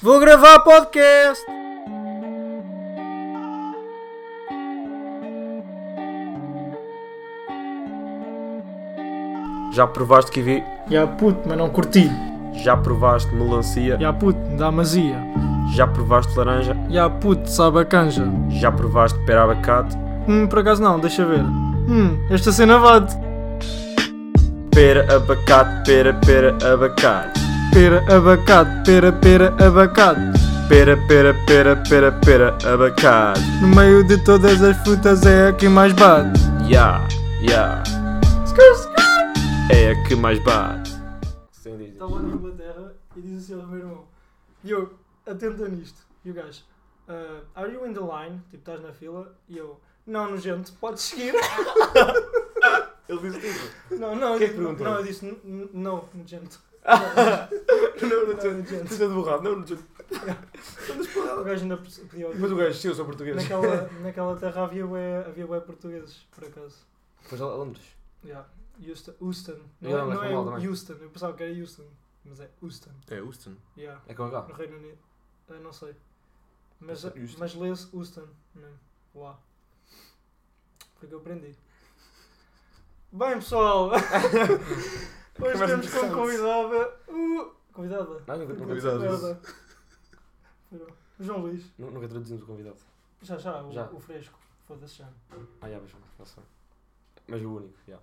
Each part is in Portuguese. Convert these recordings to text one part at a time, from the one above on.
Vou gravar podcast! Já provaste kiwi? Ya puto, mas não curti. Já provaste melancia? Ya puto, dá mazia. Já provaste laranja? Ya puto, sabe a canja. Já provaste pera abacate? Hum, por acaso não, deixa ver. Hum, esta cena vade. Pera abacate, pera, pera abacate. Pera, abacate, pera, pera, abacate. Pera, pera, pera, pera, pera abacate. No meio de todas as frutas é a que mais bate. Ya, ya. É a que mais bate. Diz. Estava na Inglaterra e disse assim ao meu irmão: Yo, atenta nisto. E o gajo: "Uh, Are you in the line? Tipo, estás na fila? E eu: Não, nojento, podes seguir. Ele disse isso. não, não, eu é que disse, perguntou? não, eu disse: "N- n- Não, nojento. Não, não, Não, nojento. Precisa de borrado. Não, não. O gajo ainda pediu. Mas o gajo, se eu sou português. Naquela, naquela terra havia bué, havia bué portugueses, por acaso. Pois lá, Londres. Yeah. Houston. Houston. Não, é, não foi é mal também. Houston. Eu pensava que era Houston. Mas é Houston. É Houston. Yeah. É com H. No Reino Unido. Eu não sei. Mas, mas lê-se Houston. mesmo. Lá. Porque eu aprendi. Bem pessoal! Hoje temos como convidada. Uh, convidada? Não, nunca. Merda. João Luís. nu- nunca traduzimos o convidado. Já, já, o, Já. o fresco. Foda-se já. Ah, já, mas já sei. Mas o único, já.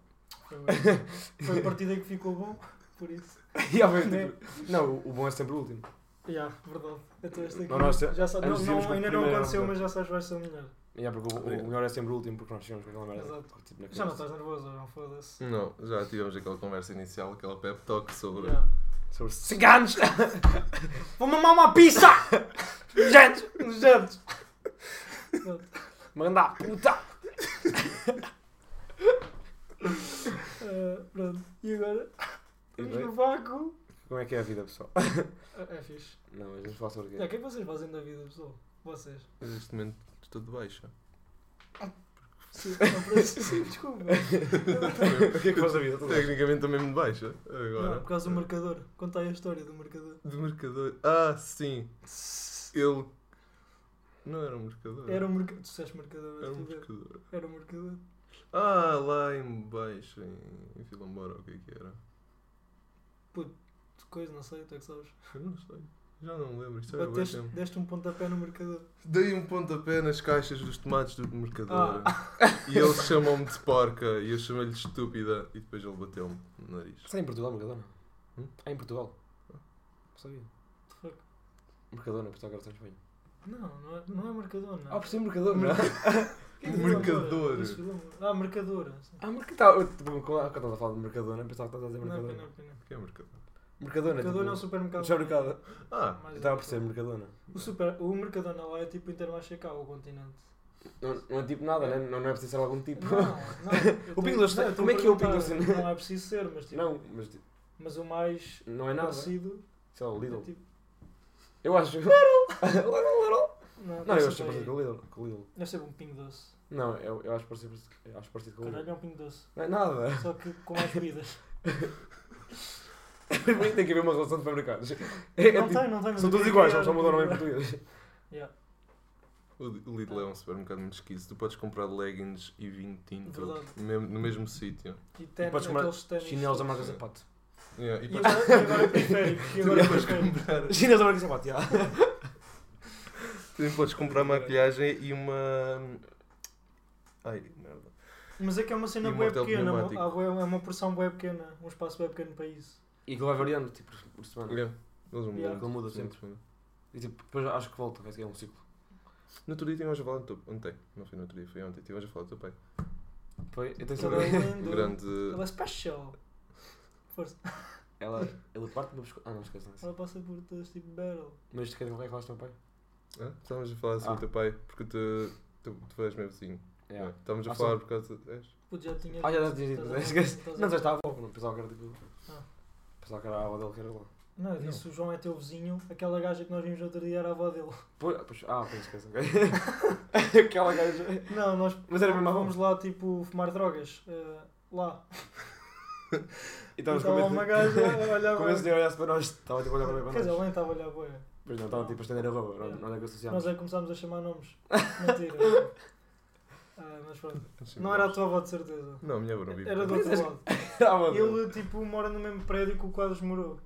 Foi, foi a partida que ficou bom, por isso. Já foi, Né? tipo, Não, o o bom é sempre o último. Já, verdade. Então este aqui. Não, nós- já sabe, não, não, o ainda não aconteceu, o mas já sabes que vai ser o melhor. Já, porque o, o melhor é sempre o último, porque nós chegamos com aquela merda. Exato. Tipo, na Já não estás nervoso, não foda-se. Não, já tivemos aquela conversa inicial, aquela pep talk sobre. Já. Sobre ciganos! Vou mamar uma pizza! Gente! Gente! Manda puta! Uh, pronto. E agora? E Vamos bem, no vácuo. Como é que é a vida, pessoal? É, é fixe. Não, mas vamos falar sobre o É, quê? o que é que vocês fazem da vida, pessoal? Vocês. Mas Neste momento estou de baixa. Sim, não, por isso- sim, desculpa. O que é que faz da vida? Tudo bem. Tecnicamente estou mesmo de baixa. Não, Agora. por causa do marcador. Conta aí a história do marcador. Do mercador. Ah, sim. Ele. Não era um mercador. Era um marcador. Tu disseste marcador, Era um mas mercador. Era um marcador. Ah, lá em baixo, em, Moura, o que é que era? Coisa, não sei, tu é que sabes. Eu não sei. Já não me lembro. Isto era bem Bateste, tempo. deste um pontapé no marcador. Dei um pontapé nas caixas dos tomates do mercador. Ah. E eles chamam-me de porca e eu chamei-lhe de estúpida e depois ele bateu-me no nariz. Está em Portugal, Mercadona? Hum? Ah, em Portugal. Não sabia. Fuck. Mercadona, Portugal agora está em Espanha. Não, não é, não é marcador, não. Ah, por ser Mercadona, não é? É Mercador. Disse Vila Moura. Ah, mercadora. Ah, Mercadona. Quando estás a falar de Mercadona, pensava que estás a dizer Não, Mercadona. não, não. O que é mercador? Mercadona, Mercadona é um tipo... supermercado. Supermercado. Ah, Mais Eu estava a perceber Mercadona. O, super, o Mercadona lá é tipo Intermarché cá, o continente. Não, não é tipo nada, né? não, não é preciso ser algum tipo. Não, não. eu O tô- Pingo Doce, não, eu tô como é que é o Doce? Não é preciso ser, mas tipo. Não, mas tipo, Mas o mais não é nada. parecido Sei lá, o é Lidl. tipo. Eu acho. Não, Não, deve eu ser acho parecido para com o Lidl. Com o Lidl. Deve ser um pingo doce. Não, eu, eu acho parecido, eu acho parecido com o Lidl. Caralho, é um pingo doce. Não é nada. Só que com mais bebidas. Tem que haver uma relação de supermercados. É, é não tipo, tem, não tem. são todos iguais, criar só o nome em português. Yeah, o Lidl é um supermercado muito esquisito. Tu podes comprar leggings e vinho tinto no mesmo, no mesmo sítio. E tem podes comprar. Chinelos da marca. Zapato. Yeah, e E podes, agora, e agora periférico. E agora periférico. comprar, Chinelos da marca Zapato, já. também podes comprar maquilhagem e uma. Ai, merda. Mas é que é uma cena E martelo pequena. É uma porção bué pequena. Um espaço bué pequeno para isso. E aquilo vai variando, tipo, por semana. Yeah, Eles mudam. Yeah. Aquilo muda sempre. E tipo, depois acho que volta, é um ciclo. No outro dia tivemos a falar do teu Ontem, não foi no outro dia, foi ontem. Tivemos a falar do teu pai. Foi, eu tenho é O lindo. grande. Ele é special. Força. Ela, ele parte do meu pescoço. Ah, não esquece, é isso. Ela passa por todos tipo battle. Mas isto quer dizer que falaste do meu pai? Ah, estávamos a falar sobre Ah. o teu pai, porque tu, tu, tu és meu vizinho. É. não é? Estávamos a Ah, falar por causa. És? Puto, já tinha. Ah, já tinha dito, Não, já estava a avó, não pensava que era tipo. Ah. Pensava que era a avó dele que era lá. Não, eu disse o João é teu vizinho, aquela gaja que nós vimos outro dia era a avó dele. Pois, pois, ah, ok, esquece, ok. Aquela gaja. Não, nós Mas era mesmo a avó? fomos lá tipo fumar drogas. eh, lá. E estávamos Estava com uma medo. gaja a olhar Como bué. esse senhor olhasse para nós, estava tipo a olhar para mim Quer dizer, nós. estava a olhar. Pois não, estava tipo a estender a roupa, não, não é que Nós associámos. é que começámos a chamar nomes. Mentira. Ah, mas pronto. Não era a tua avó de certeza. Não, a minha avó não vive. Era do outro lado. Ah. Ele tipo mora no mesmo prédio que o Quadros morou.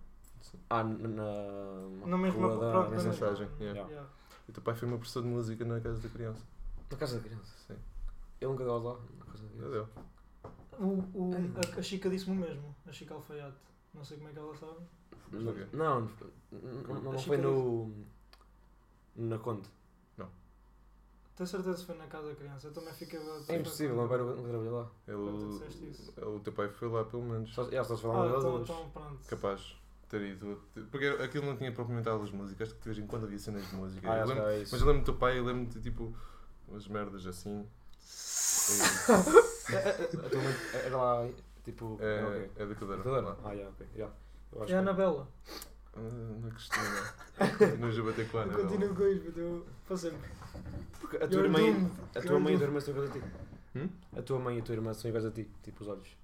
Ah, na. na mesma rua da pronto, na mensagem. mensagem, yeah. Yeah. E o teu pai foi meu professor de música na casa da criança. Na casa da criança. Sim. Ele nunca deu lá. Na casa da criança. deu. O, o, a, a Chica disse-me o mesmo. A Chica Alfaiate. Não sei como é que ela sabe. Não, não, não, não, foi que no. Na Conde. Tenho certeza que foi na casa da criança. Eu também fiquei. É impossível, não vai nunca trabalhei lá. Tu disseste isso. Ele, o teu pai foi lá pelo menos. Só, já, só se Ah, falar uma então, então pronto. Capaz de ter ido. Porque aquilo não tinha propriamente aulas de música, acho que de vez em quando havia cenas de música. Ah, Eu que lembro- é isso. mas eu lembro do teu pai, eu lembro de tipo umas merdas assim. É, é, mãe era lá, tipo. É, é da cadeira. Cadeira? lá. Ah, já, ok. já. Eu acho É a que- Anabela. Ah, Não Cristina. Continuas a bater com a Eu Ana. continuo com isto, mas eu. Para sempre. Porque a tua You're doomed. a tua You're mãe e a tua irmã são iguais a ti. Hum? A tua mãe e a tua irmã são iguais a ti, tipo os olhos.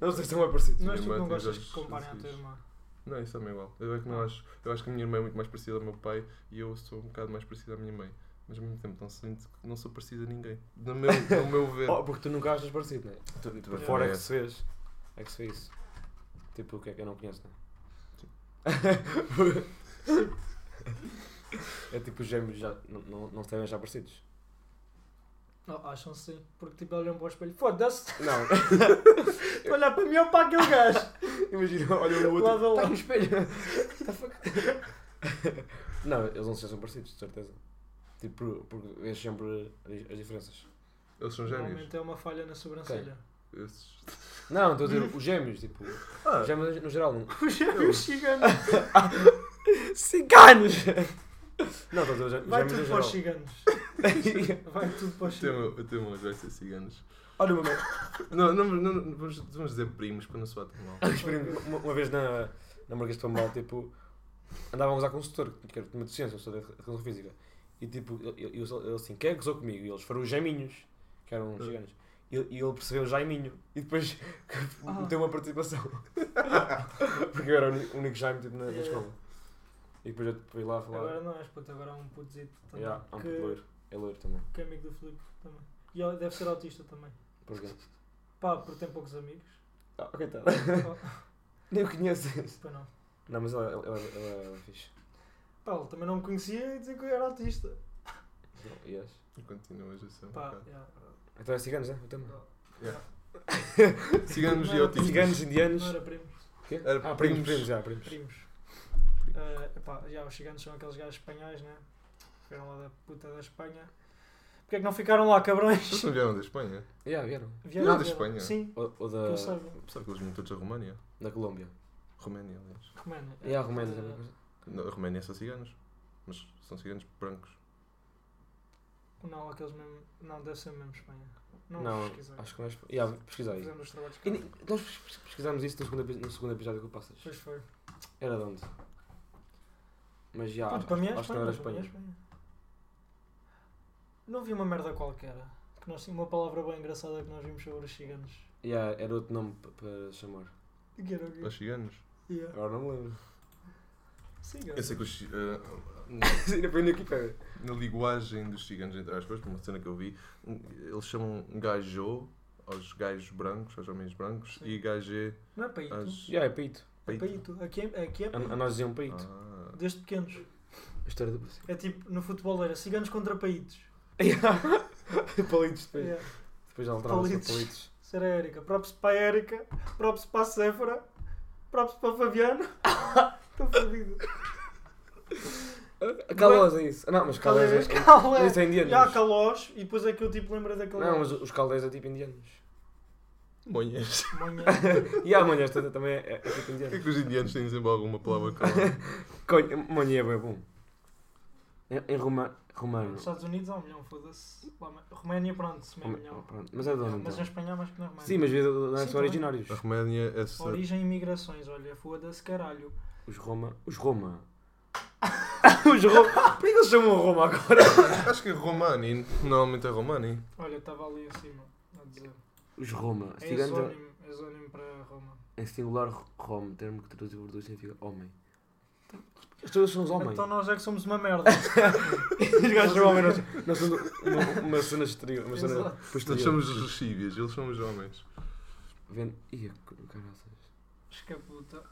não sei se são bem parecidos. Mas Minha tu irmã não tem gostas que comparem à tua irmã. Não, isso também é igual. Eu, é que não acho, eu acho que a minha irmã é muito mais parecida ao meu pai e eu sou um bocado mais parecida à minha mãe. Mas ao mesmo tempo não sinto que não sou parecida a ninguém. No meu, no meu ver. Oh, porque tu nunca achas parecido, não é? Tu, tu, Pois fora é. é que se vês. É que se vê isso. Tipo, o que é que eu não conheço, não é? é tipo os gêmeos já não, não, não se devem achar parecidos. Não, acham sim. Porque tipo olham para o espelho. Foda-se. Não. Olhar para mim ou para aquele gajo. Imagina, olha o outro. Está lado. no espelho. What the fuck? não, eles não se acham parecidos, de certeza. Tipo, porque vês sempre as- as diferenças. Eles são gêmeos. Normalmente é uma falha na sobrancelha. Esses... Não, estou a dizer os gêmeos, tipo. Ah, Os gêmeos no geral. Não. Os gêmeos ciganos. Ciganos! Não, estou a gêmeos Vai tudo para os ciganos. Vai tudo para os o ciganos. o teu irmão vai ser ciganos. Olha, uma, Não, não, não, não, vamos, vamos dizer primos para não soar tão mal. Uma, uma vez na, na Marquês de Pombal, tipo, andava a setor, que era de deficiência, um setor de educação física. E tipo, ele, ele, ele assim, quem é que gozou comigo? E eles foram os Jaiminhos, que eram os gigantes. E, e ele percebeu o Jaiminho. E depois Ah. meteu uma participação. Porque eu era o uni- o único Jaime tipo, na, na escola. E depois eu fui lá falar. Agora não és puto, agora há um putzito também. Yeah, há um que, puto loiro. É loiro também. que é amigo do Filipe também. E ele deve ser autista também. Porquê? Pá, porque tem poucos amigos. Ah, coitado. Oh, Nem o conheço. Pá, não. Não, mas ela, ela, ela, ela, ela é fixe. Pá, ele também não me conhecia e dizia que eu era autista. Não, yes. E continuas a ser um Pá, bocado. yeah. Então é ciganos, é? O tema. Yeah. Ciganos e autistas. Ciganos, indianos. Não era primos. Quê? Era ah, primos. primos, já, primos. Primos. Eh, epá, já, os ciganos são aqueles gajos espanhóis, né? Vieram lá da puta da Espanha. Porquê é que não ficaram lá, cabrões? Eles não vieram da Espanha? Yeah, vieram. Vieram, Não, da. Espanha. Sim, Ou, ou da, eu. Sabe que eles vêm todos da Roménia? da Colômbia. Roménia, aliás. A Roménia também. coisa. Não, a Roménia são ciganos. Mas são ciganos brancos. Não, aqueles mesmo. Não, deve ser mesmo Espanha. Não, Não, pesquisei. acho que não é. Yeah, pesquisa aí. Fizemos os trabalhos E cá. ni- nós pes- pesquisámos isso no segundo, no segundo episódio que passas. Pois foi. Era de onde? Mas já. Acho, para mim é acho que não era para é Espanha. Espanha. Não vi uma merda qualquer. Que nós tínhamos uma palavra bem engraçada que nós vimos sobre os ciganos. Yeah, era outro nome pa- para chamar. Que era o quê? Os ciganos. Yeah. Agora não me lembro. Eu sei que os, foi na linguagem dos ciganos, entre aspas, uma cena que eu vi, um, eles chamam gajo aos gajos brancos, aos homens brancos, Sim. e gajê Não é paito. às. Já é peito. É paito. Aqui é, aqui é A, paito. a nós diziam peito. Ah. Desde pequenos. A história do Brasil. É tipo, no futebol era ciganos contra paitos. Palitos depois. Yeah. Depois alteraram-se para Palitos. palitos. A Érica. Props para a Érica. Props para a Séfora. Props para o Fabiano. Estou fodido. Calós é isso. Não, mas calós é. Calés. Calés. Isso é indianos. Já Calós. E depois é que eu tipo lembro daquele. Não, mas os caldeiros é tipo indianos. Monhas. Manhã. E a manhã esta também é, é tipo Por que indiano. é que os indianos têm sempre alguma palavra calma? Manhã é bem bom. Em, em Roma, romano. Nos Estados Unidos há um milhão, foda-se. Roménia, pronto, meio Roma- milhão. pronto. Mas é de onde Mas então? em Espanha há mais que na Roménia. Sim, mas vê de onde é Sim, são também. originários. A Roménia é essa. Origem e migrações, olha, foda-se caralho. Os Roma. Os Roma. os Roma. Por que eles chamam Roma agora? Acho que é Romani, normalmente é Romani. Olha, estava ali acima a dizer. Os Roma. É Cigano exónimo, exónimo para Roma. em singular Rome, termo que traduz por dois significa homem. As pessoas são os homens. Então nós é que somos uma merda. Os gajos são homens. Nós somos uma, uma cena exterior. Uma cena. Nós somos os recíbias, eles são os homens. Vendo. Ih, caraças. Escaputa.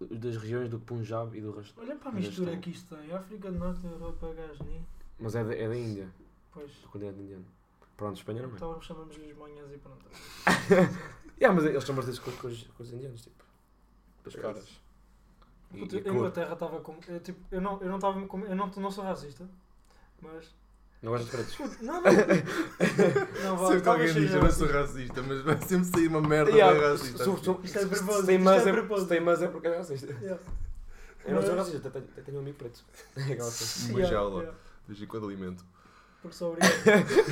Os das regiões do Punjab e do resto. Olha para a mistura que isto tem. África do Norte, Europa, Gasni. Mas é da, é da Índia, Pois. do continente indiano. Pronto, Espanha não é. Então chamamos-lhes manhãs e pronto. Yeah, mas eles são parecidos com, com, os, com os indianos, tipo. É caras. E, Puta, e a. Inglaterra estava com. Eu, tipo, eu não eu não estava com. Eu não, não sou racista. Mas. Não gostas de pretos? Não, não. não, vá, Sempre que alguém diz eu não sou racista. mas vai sempre sair uma merda Yeah, bem racista. se- se- Isto é se- propósito, se tem isto mas é é- é porque é racista. Yeah. Eu não sou racista, até tenho, tenho um amigo preto. É. Uma Yeah, jaula. yeah. De vez em quando alimento. Porque sou obrigado.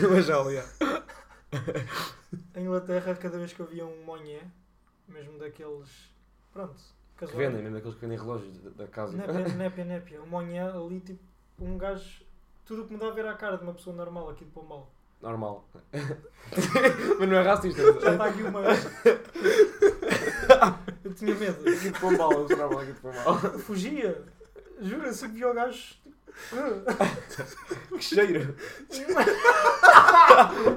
Uma jaula, yeah. Em Inglaterra, cada vez que havia um monhé, mesmo daqueles. Pronto. Que casuais, vendem, mesmo aqueles que vendem relógios da, da casa. Népia, népia, népia. Um monhé ali, tipo, um gajo. Tudo o que me dá a ver à cara de uma pessoa normal aqui de Pombal. Normal. mas não é racista. Já está aqui uma. Eu tinha medo. Aqui de Pombal, eu mostrava aqui de Pombal. Fugia. Sempre via o gajo. Que cheiro.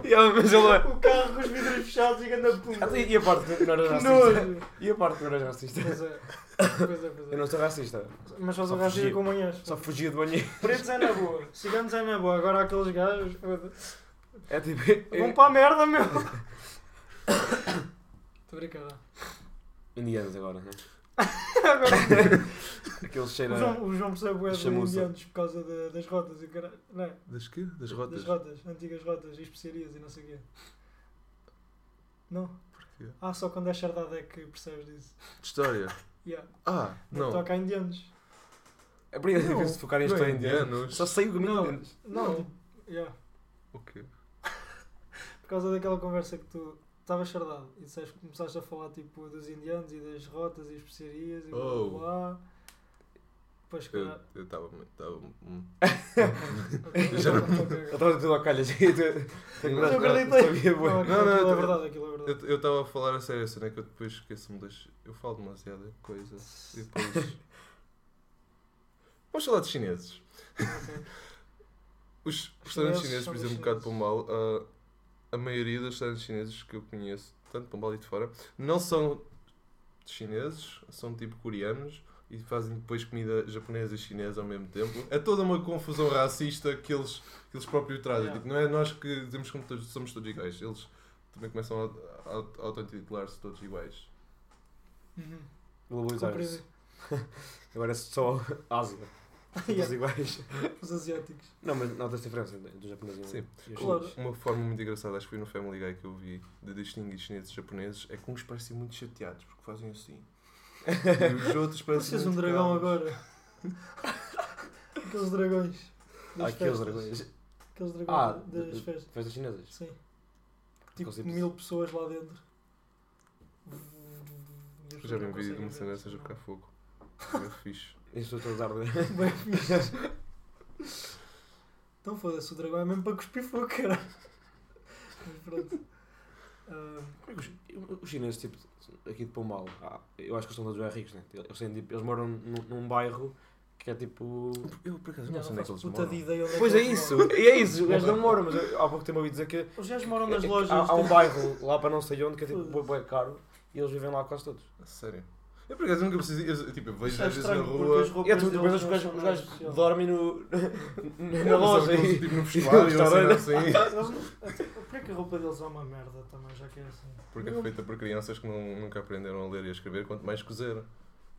Yeah, mas ele é. O carro com os vidros fechados e anda pum. Até- E a parte que não eras Que racista? E a parte que não eras racista? Pois é. Pois é, pois Eu é. não sou racista. Mas só sou Só racista com manhãs. Só fugia de banheiro. Pretos é na boa. Ciganos é na boa. Agora aqueles gajos. É tipo. Vão para a merda, meu. Estou brincando. Indianos agora, né? Agora. Aqueles O. João, o João percebe bué de indianos por causa da- das rotas e caralho. Não é? Das quê? Das rotas? Das rotas, antigas rotas e especiarias e não sei o quê. Não? Porquê? Ah, só quando é chardado é que percebes disso. De história. Yeah. Ah, Não. não. Toca a indianos. É por isso Não, que se focar em é história indianos. Só sei o caminho Não. indianos. Não, Não. yeah. O quê? por causa daquela conversa que tu estavas chardado e disseste, começaste a falar tipo dos indianos e das rotas e especiarias e blá Oh. blá blá. Depois, Eu cara. estava. Estava. hum. Ok, Já não- ok, ok. Eu estava tudo ao calhas. Mas eu acreditei. Não, Não, não, aquilo é eu- verdade, aquilo é verdade. Eu estava a falar a sério, assim, é que eu depois esqueço-me das. Eu falo demasiada coisa. E depois. Vamos falar de chineses. Os restaurantes chineses por exemplo, um bocado de chineses. Pombal, a, maioria dos restaurantes chineses que eu conheço, tanto Pombal e de fora, não são chineses, são tipo coreanos e fazem depois comida japonesa e chinesa ao mesmo tempo. É toda uma confusão racista que eles, que eles próprios trazem. Yeah. Tipo, não é nós que dizemos que todos, somos todos iguais. Eles também começam a, a, a auto-intitular-se todos iguais. Uhum. Agora é só Ásia. Todos iguais. Os asiáticos. Não, mas nota-se a diferença entre os japoneses e Sim. os Claro. Uma forma muito engraçada, acho que foi no Family Guy que eu vi, de distinguir chineses e japoneses, é que uns parecem muito chateados porque fazem assim. E os outros parecem. Pareces um dragão calmos. agora. Aqueles dragões. Ah, aqueles dragões. Aqueles dragões Ah, das festas. Festas chinesas. Sim. Tipo mil pessoas lá dentro. Eu já vi um vídeo de uma cena dessas a ficar fogo. É fixe. Isso estou a usar. Bem fixe. Então foda-se, o dragão é mesmo para cuspir fogo, cara. Mas pronto. Que os, os chineses, tipo, aqui de Pombal, ah, eu acho que eles são todos bem ricos, né? Eles, têm, tipo, eles moram num, num bairro que é tipo. Eu por acaso não não sei onde é que eles moram. ideia onde é Pois é isso, e é isso, os gajos não moram, mas eu, há pouco tempo ouvi dizer que Os gajos moram nas é- lojas. há, há um tipo- bairro lá para não sei onde que é tipo bué caro e eles vivem lá quase todos. A Sério. Eu por acaso nunca precisei. eu, Tipo, eu vejo é às vezes na rua. E é tu, depois deles os gajos, dormem no, na loja e, tipo no e vestuário, ou restaurante. assim. Eles não- Por que a roupa deles é uma merda também, já que é assim? Porque é feita por crianças que não, nunca aprenderam a ler e a escrever, quanto mais cozer.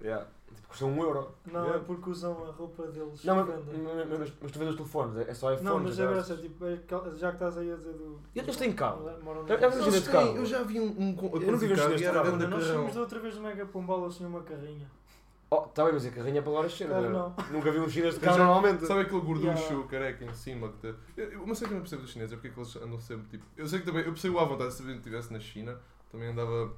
Yeah. Tipo, custa um euro. Não, Yeah. é porque usam a roupa deles. Não, mas, mas, mas, mas tu vês os telefones, é é só iPhones. Não, mas é graças. graça, tipo, é já que estás aí a dizer do. E eles têm carro? Já- já? Eu já vi um, um, Eu não vi um carro Nós fomos da outra vez no Mega Pombal, assim, uma carrinha. Oh, tá bem, mas a carrinha é para levar as cenas. Claro, não. Nunca vi um chinês de carro já- normalmente. Sabe aquele gorducho Yeah. careca em cima? Que te... eu, eu- uma coisa que eu não percebo dos chineses é porque é que eles andam sempre tipo. Eu sei que também. Eu percebo à vontade se eu estivesse na China, também andava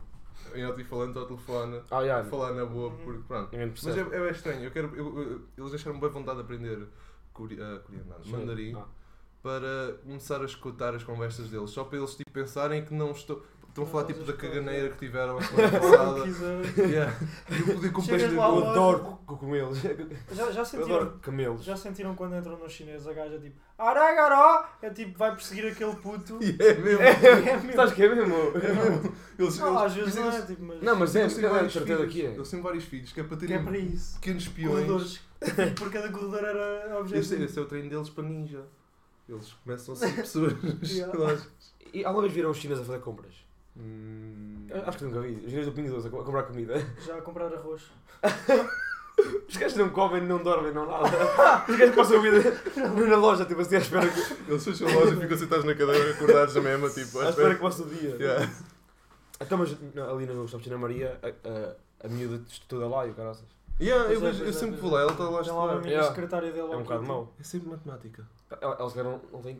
em alto-falante ao telefone, a yeah. falar na boa, Uhum. porque pronto. Mas é, é bem estranho, eu quero, eu- eu- eles deixaram-me bem vontade de aprender ah, coreano, não, Sim. mandarim Ah. para começar a escutar as conversas deles, só para eles tipo, pensarem que não estou. Estão a falar tipo da caganeira que tiveram a semana que passada. Yeah. Eu podia este lá, Eu adoro cogumelos. Já, já Eu sentiram? adoro camelos. Já sentiram quando entram no chinês a gaja tipo Aragaró! É tipo, vai perseguir aquele puto. E é mesmo. É mesmo. Sabes que é mesmo? É mesmo. Eles, Não, às eles- vezes não é tipo, mas. Não, mas é, Eles têm é vários certeza filhos. que é. Eles têm vários filhos que é para que é terem para isso. pequenos espiões. Corredores. Por cada corredor era Esse, objetivo. esse é o treino deles para ninja. Eles começam a ser pessoas. Yeah. E alguma vez viram os chineses a fazer compras? Hum, Acho que nunca vi. Os chineses do Pingo Doce a co- a comprar comida. Já a comprar arroz. Os gajos não comem, não dormem, não nada. Os gajos passam a vida na loja, tipo assim, à espera que, Eles fecham a loja e ficam sentados na cadeira, acordados na mesma, tipo, à espera que passe o dia. Yeah. Então, mas ali no Shopping Maria, a, a, a miúda estuda lá e o caraças. Yeah, eu, é, vejo- eu é, sempre vou é. lá, ela está lá a estudar. mini Yeah. secretária dele É um ao bocado mau. É sempre matemática. Ela, ela se calhar não, não tem.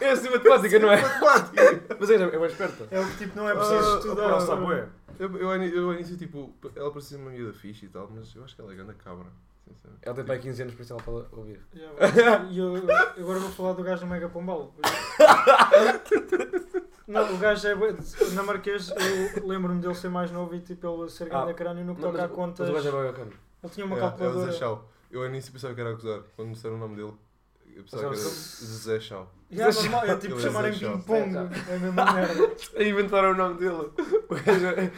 é assim matemática, não é? Matemática! Mas é, é mais esperta. É o que tipo, não é preciso ah, estudar. Ela sabe, ué. Eu, eu, ao ini- eu ao início, tipo, ela parecia uma miúda fixe e tal, mas eu acho que ela é grande cabra. sinceramente. Ela tem para aí 15 anos, por isso ela pode ouvir. Yeah, E eu, eu agora vou falar do gajo do Mega Pombal. Não, o gajo é. bué- Na Marquês, eu lembro-me dele ser mais novo e tipo ele ser grande Ah, crânio no que Não, toca a contas. mas o gajo é bacana. Ele tinha uma Yeah, é o calculadora. Zé Chau. Eu ao início pensava que era acusar, quando me disseram o nome dele. Eu pensava que era Zé Chau. Yeah, normal, é tipo Ele é chamarem Zé Chau. ping-pong. Zé É a mesma merda. Inventaram o nome dele. O gajo é.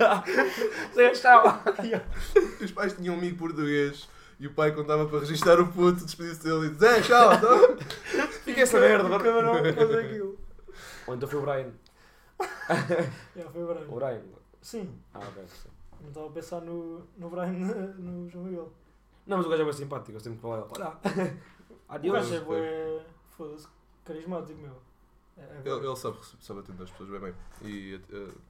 Zé Chau. Yeah. Os pais tinham um amigo português e o pai contava para registrar o puto, despediu-se dele e disse Zé Chau, então. Fica essa merda Nunca agora. não vou fazer aquilo. Ou então foi o Brian. Yeah, foi o O Brian. Brian. Sim, Ah, ok. sim. não estava a pensar no, no Brian no João Miguel. Não, mas o gajo é bem simpático, eu sempre que falo ele. O Adeus. gajo é bué. Foda-se, carismático, meu. É, é. Ele, ele sabe, sabe atender as pessoas bem bem. E uh,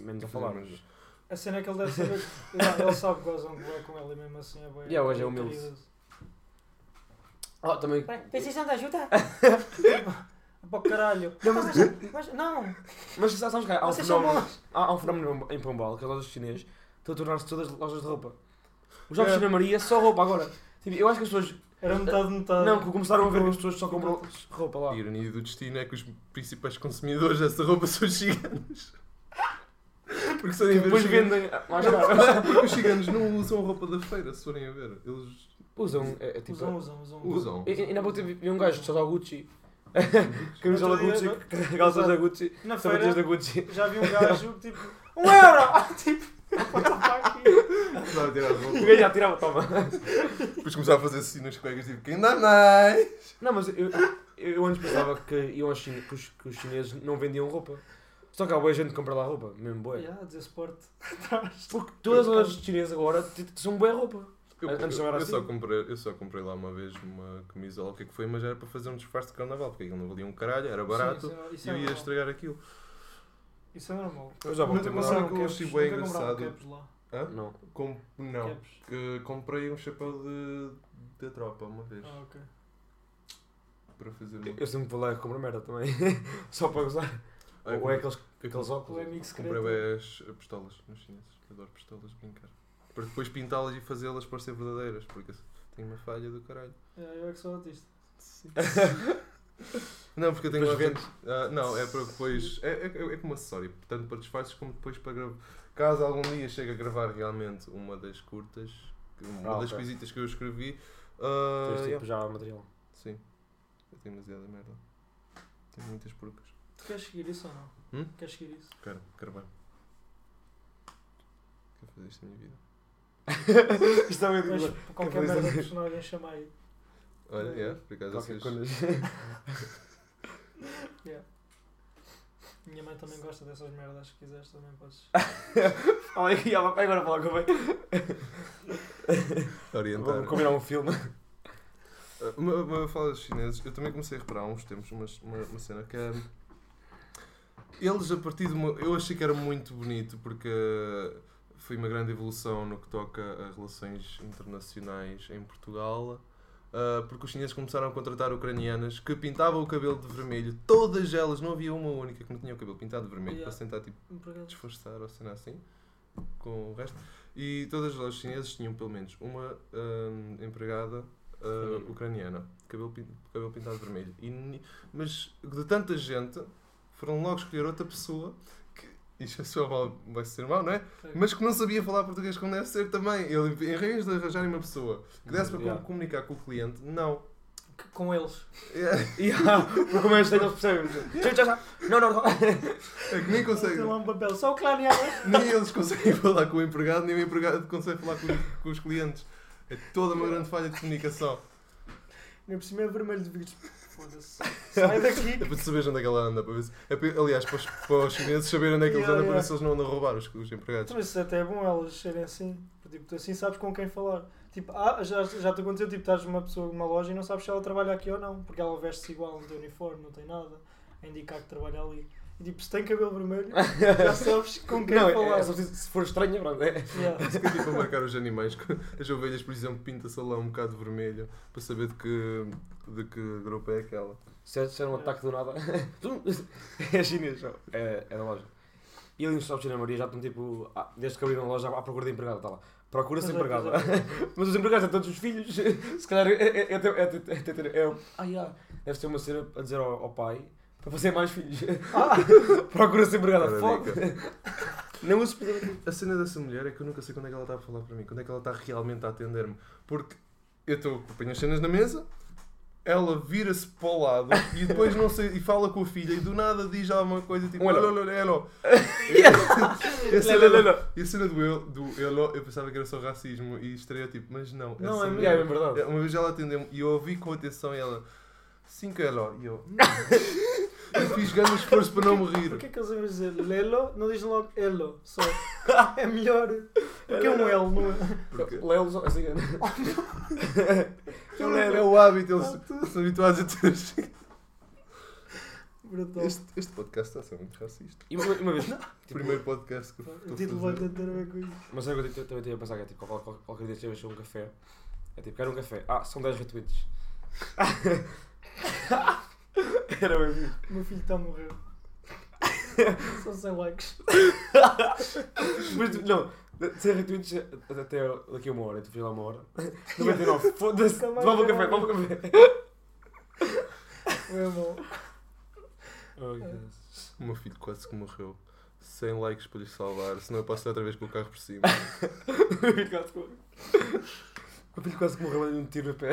Menos a falar, mas. A cena é que ele deve saber. ele, ele sabe que gozam vai com ela e mesmo assim é bué. Yeah, hoje é humilde. Ah, também. Precisam de ajuda? Para o caralho. Não, mas- mas não, Mas sabes que há um fenómeno. Há, há um fenómeno em Pombal, que as lojas chinesas estão a tornar-se todas lojas de roupa. Os jogos É. de China Maria só roupa agora. Tipo, eu acho que as pessoas. Era metade, metade. Não, que começaram a ver que as pessoas só compram roupa lá. a ironia do destino é que os principais consumidores dessa roupa são os ciganos. Porque se forem a ver Depois vendem mais caro. Porque os ciganos não usam roupa da feira, se forem a ver. Eles Usam, é, é tipo. Usam, usam, usam. usam. E- e- Ainda há pouco vi um gajo que só dá Gucci. Camisola Gucci, calças da Gucci, Na sapatilhas da Gucci. já vi um gajo tipo. Um euro! tipo, O gajo já tirava, toma. Depois começaram a fazer assim nos colegas, tipo, quem dá mais? Não, mas eu, eu, antes pensava que, iam que, os, que os chineses não vendiam roupa. Só que há boa gente que compra lá roupa, mesmo boa. Yeah, atrás. Porque todas as lojas chinesas agora são boa roupa. Eu, Antes não era eu assim. só comprei, eu só comprei lá uma vez uma camisola, o que é que foi, mas era para fazer um disfarce de carnaval, porque aquilo não valia um caralho, era barato Sim, isso é- isso e é eu ia normal. estragar aquilo. Isso é normal. Eu já vou Mas- ter mas uma- sabe o que eu achei bem Nunca compraram engraçado? caps lá. Hã? Não. Com, não, Caps. que comprei um chapéu de, de tropa uma vez, Ah, ok. para fazer uma... Eu sempre vou lá e compro merda também. Só para usar. Ah, eu Ou é comprei- aqueles, aqueles óculos. amigo Comprei secreto. bem as as pistolas nos chineses, adoro pistolas de brincar. Para depois pintá-las e fazê-las parecer verdadeiras, porque tenho uma falha do caralho. É, eu é que sou autista. Não, porque eu tenho Depois uma vendes. Ah, não, é para depois. É, é, é como acessório, tanto para disfarces como depois para gravar. Caso algum dia chegue a gravar realmente uma das curtas, uma Ah, das ok. coisitas que eu escrevi. ah, Tens yeah, tipo já material. Sim, eu tenho demasiada merda. Tenho muitas porcas. Tu queres seguir isso ou não? Hum? Queres seguir isso? Quero, quero bem. Quero fazer isto na minha vida. Isto é Mas muito qualquer fazer merda de personagem chama aí. Olha, É. por acaso Qualquer vocês. Yeah. Minha mãe também gosta dessas merdas. Se quiseres também podes. Olha vai agora falar com a mãe. Orientar. Vamos combinar um filme. Ah, Uma, uma fala dos chineses, eu também comecei a reparar há uns tempos uma, uma, uma cena que é. Eles, a partir de uma. Eu achei que era muito bonito porque foi uma grande evolução no que toca a relações internacionais em Portugal. ah, porque os chineses começaram a contratar ucranianas que pintavam o cabelo de vermelho. Todas elas, não havia uma única que não tinha o cabelo pintado de vermelho Yeah. para sentar tipo disfarçar ou cena assim com o resto. E todas as lojas chinesas tinham pelo menos uma hum, empregada uh, ucraniana, cabelo, cabelo pintado de vermelho. E mas de tanta gente foram logo escolher outra pessoa isto é só mal, vai ser mal, não é? Mas que não sabia falar português como deve ser também. Ele, em vez de arranjarem uma pessoa que desse para Yeah. comunicar com o cliente, não. Que- Com eles. É, Yeah, porque como que eles percebem? Não, não, não. é que nem consegue. Tem lá um papel. Só o clarear. Nem eles conseguem falar com o empregado, nem o empregado consegue falar com, com os clientes. É toda uma grande falha de comunicação. Nem por cima é vermelho de vidros. Foda-se. Sai daqui. É para tu saberes onde é que ela anda. Para ver se... é para- aliás, para os, para os chineses saberem onde é que eles Yeah, andam, para yeah. ver se eles não andam a roubar os, os empregados. Mas isso até é bom elas serem assim. Tipo, tu assim sabes com quem falar. Tipo, ah, já, já te aconteceu, tipo, estás numa pessoa numa loja e não sabes se ela trabalha aqui ou não. Porque ela veste-se igual, não tem uniforme, não tem nada. A indicar que trabalha ali. E tipo, se tem cabelo vermelho, já sabes com quem Não, falar. é, é só preciso- se for estranho, pronto. É. Yeah. Isso que é tipo a marcar os animais. As ovelhas, por exemplo, pinta-se lá um bocado de vermelho para saber de que, de que grupo é aquela. Se é, se é um ataque do nada. é chinês. É, é da loja. E ali nos Estados Unidos, Maria, já estão tipo. ah, Desde que abriram a loja à procura de empregada, está lá. Procura-se Pois é, empregada. pois Mas os empregados têm todos os filhos. Se calhar é, é, é, até- é, até- é, até- é, Ah, yeah. Deve ser uma cena a dizer ao, ao pai para fazer mais filhos. Ah, Procura-se empregada. Ora, Foda. Não uso A cena dessa mulher é que eu nunca sei quando é que ela está a falar para mim, quando é que ela está realmente a atender-me. Porque eu estou, eu ponho as cenas na mesa, ela vira-se para o lado e depois não sei, e fala com a filha e do nada diz alguma coisa tipo olha, olha, elo. E a cena, não, não. a cena do, el, do elo, eu pensava que era só racismo e estereótipo, mas não. Não, é mulher- É, é verdade. Uma vez ela atendeu-me e eu ouvi com atenção e ela, sim que elo. E eu. eu fiz grande esforço para não me rir. Porquê que eles em vez de dizer Lelo, não dizem logo Elo? Só. É melhor. Porque é um L, não é? Porque Lelo, assim. é, o- é o hábito, eles são habituados a ter. Brutal. Este, este podcast está a ser muito racista. E uma, uma vez. O Tipo, primeiro podcast que eu O estou título vai a ver com isso. Mas é o que eu também tenho a pensar que é tipo, qual- qual- qualquer dia estejas a um café. É tipo, quero um café. Ah, são 10 retweets. Era. O meu filho está a morrer. São 100 likes. Mas não, 100 retweets até daqui a uma hora. Tu fiz lá uma hora. 99, foda-se. O vai café, devolve o café. É bom. Oh, Jesus. O meu filho quase que morreu. 100 likes para lhe salvar, senão eu passo outra vez com o carro por cima. O meu filho quase que morreu. O meu filho quase que morreu ali um tiro no pé.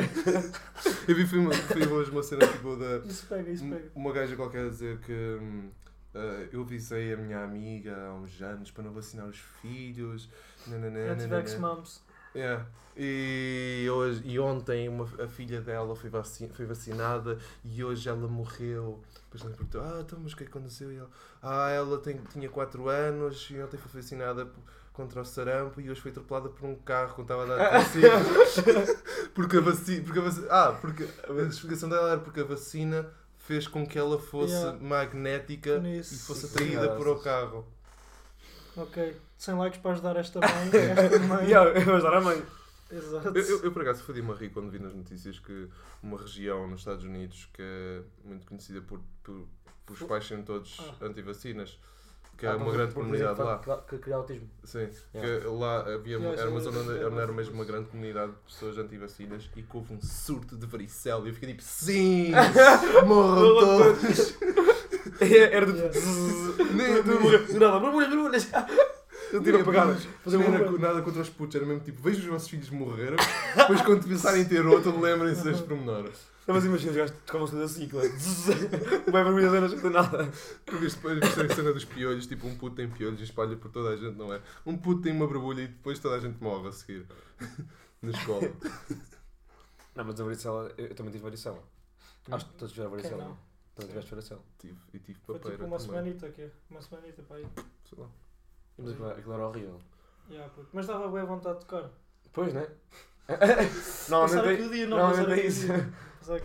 Eu vi foi uma, foi hoje uma cena tipo da. Isso pega, isso pega. Uma gaja qualquer a dizer que hum, eh, eu avisei a minha amiga há uns anos para não vacinar os filhos. Anti-vax nananã. moms. Yeah. E, hoje, e ontem uma, a filha dela foi, vaci foi vacinada e hoje ela morreu. Depois ela perguntou: Ah, então, mas o que é que aconteceu? E ela, ah, ela tem, tinha 4 anos e ontem foi vacinada p- contra o sarampo e hoje foi atropelada por um carro quando estava a dar vacina. porque a vacina. Porque a vaci- ah, porque a explicação dela era porque a vacina fez com que ela fosse Yeah. magnética Nisso. e fosse atraída por o carro. Ok. 100 likes para ajudar esta mãe. Esta mãe. Yeah, eu vou ajudar a mãe. Exato. Eu, eu, eu, por acaso fodi-me a rir quando vi nas notícias que uma região nos Estados Unidos que é muito conhecida por, por, por os pais serem todos Ah. anti-vacinas, que é Ah, uma grande comunidade lá. Que, cria autismo. Sim, Yeah. que lá havia era uma zona onde onde era mesmo uma grande comunidade de pessoas anti-vacinas e que houve um surto de varicela e eu fiquei tipo, sim, morram todos. Era do. Do nada. Borbulhas, borbulhas. Eu tiro apagadas. Fazer Não era nada contra os putos, era mesmo tipo, vejo os vossos filhos morrer, depois quando pensarem em ter outro, lembrem-se deste pormenor. Mas imagina, os gajos tocavam-se da cicla. Vai borbulhas, não sei nada. Porque depois viste a cena dos piolhos, tipo um puto tem piolhos e espalha por toda a gente, não é? Um puto tem uma borbulha e depois toda a gente morre a seguir. Na escola. Não, mas a varicela, eu eu também tive varicela. Acho que todos tiveram Quem varicela. não? não? Também tiveste varicela. Tive, e tive Foi papeira tipo uma também. semanita aqui. Uma semanita para aí. Sei lá. Mas aquilo, aquilo era horrível. Yeah, puto. Mas dava bem vontade de tocar. Pois, né? Normalmente é, dia, não, normalmente passar é aqui o isso.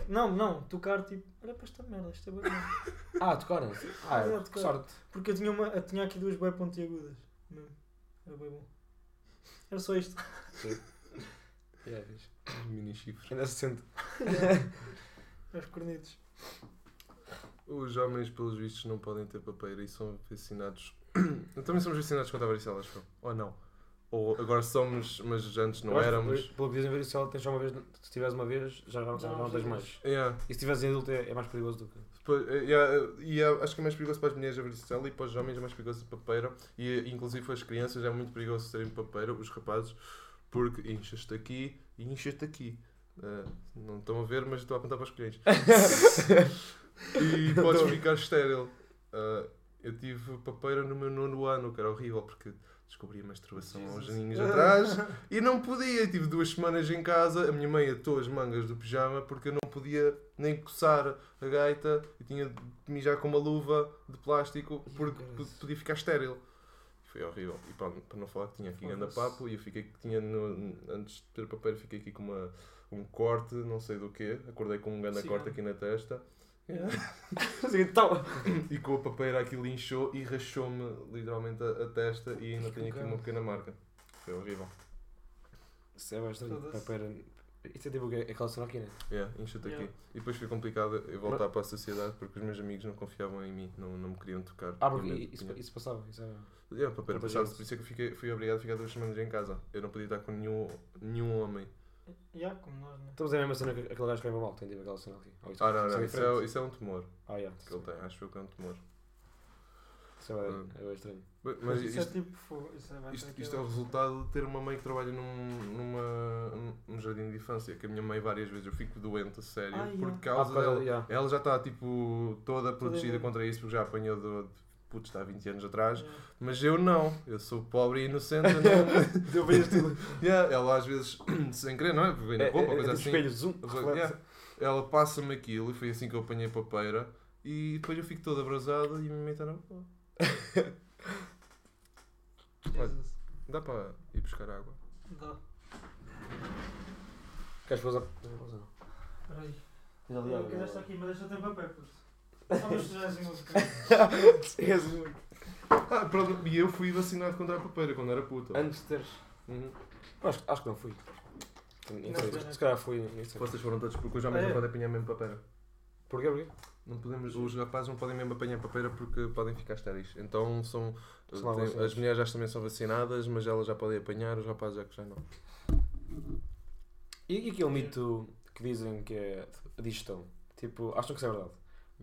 Não, não, tocar tipo, olha para esta merda, isto é bem bom. Ah, tocaram? Ah, É, é, tocaram. sorte. Porque eu tinha, uma, eu tinha aqui duas bem pontiagudas. Mesmo. Era bem bom. Era só isto. É, é fixe. Mini chifre. Ainda se sente. Os cornitos. Os homens, pelos vistos, não podem ter papeira e são vacinados. Também somos vacinados contra a varicela, acho. Ou não? Ou agora somos, mas antes não éramos. Pelo que dizem, ver se ela tens só uma vez, se tiveres uma vez, já, já, já não tens mais. Yeah. E se tiveres em adulto é, é mais perigoso do que. Depois, eh, yeah, e é- acho que é mais perigoso para as mulheres a varicela e para os homens é mais perigoso a papeira. E eh, inclusive as crianças é muito perigoso terem papeira, os rapazes, porque inchas-te aqui e inchas-te aqui. Eh, não estão a ver, mas estou a apontar para os colhões. e podes ficar estéril. Eh, eu tive papeira no meu nono ano, que era horrível, porque descobri a masturbação há uns Jesus. aninhos atrás e não podia. Tive duas semanas em casa, a minha mãe atou as mangas do pijama porque eu não podia nem coçar a gaita e tinha de mijar com uma luva de plástico porque podia ficar estéril. Foi horrível. E para, para não falar que tinha aqui Foda-se. papo e eu fiquei que tinha no- antes de ter papel fiquei aqui com uma, um corte, não sei do quê. Acordei com um grande corte aqui na testa. então, E com a papeira aquilo inchou e rachou-me literalmente a, a testa e ainda tenho aqui uma pequena marca. Foi horrível. isso é bastante. Papeira. Isso é tipo que- aquela cena aqui, né? Yeah, incha-te Yeah. aqui. E depois foi complicado eu voltar para a sociedade porque os meus amigos não confiavam em mim, não, não me queriam tocar. Ah, porque isso, isso passava. Isso era... Yeah, papeira passava-se, por isso é que eu fiquei, fui obrigado a ficar duas semanas em casa. Eu não podia estar com nenhum, nenhum homem. Yeah, como nós, né? Estamos a mesma cena que aquele gajo que é mal, tem tipo aquela cena aqui. Ou isso- Ah, não, não, é isso é, diferente? isso é um tumor Ah, yeah. que ele tem, acho eu que é um tumor. Isso é, Hum. é, é estranho. Mas- Mas isso isto, é tipo. Isso é, vai isto, ter isto que- é o resultado de ter uma mãe que trabalha num, numa, num jardim de infância, que a minha mãe várias vezes eu fico doente, a sério, Ah, yeah. por Ah, causa por causa dela. yeah. Ela já está tipo toda protegida contra isso porque já apanhou do, de putz, está há 20 anos atrás. Yeah. Mas eu não, eu sou pobre e inocente. eu não... Deu bem tudo. Yeah, ela às vezes, sem querer, não é? Vem na É, roupa, é, é, coisa tipo assim. espelho, zoom. Yeah. Ela passa-me aquilo e foi assim que eu apanhei a papeira. E depois eu fico todo abrasado e me meto na. Jesus. Dá para ir buscar água. Dá. Queres fazer? Peraí. Tens ali Eu água. quero esta aqui, mas deixa eu ter papel, puto. Só mas tu já és música. És muito. Ah, pronto, e eu fui vacinado contra a papeira quando era puta. Antes de teres. Uhum. Acho, acho que não fui. Não, sei, não, não. Se calhar fui. Nem sei. Vocês foram todos porque os Ah, homens é? não podem apanhar mesmo papeira. Porquê? Porquê? Não podemos, os rapazes não podem mesmo apanhar papeira porque podem ficar estéreis. Então são. Lá tem- as mulheres já também são vacinadas, mas elas já podem apanhar, os rapazes já que já não. E, e aquele mito que dizem que é a digestão? Tipo, acham que isso é verdade?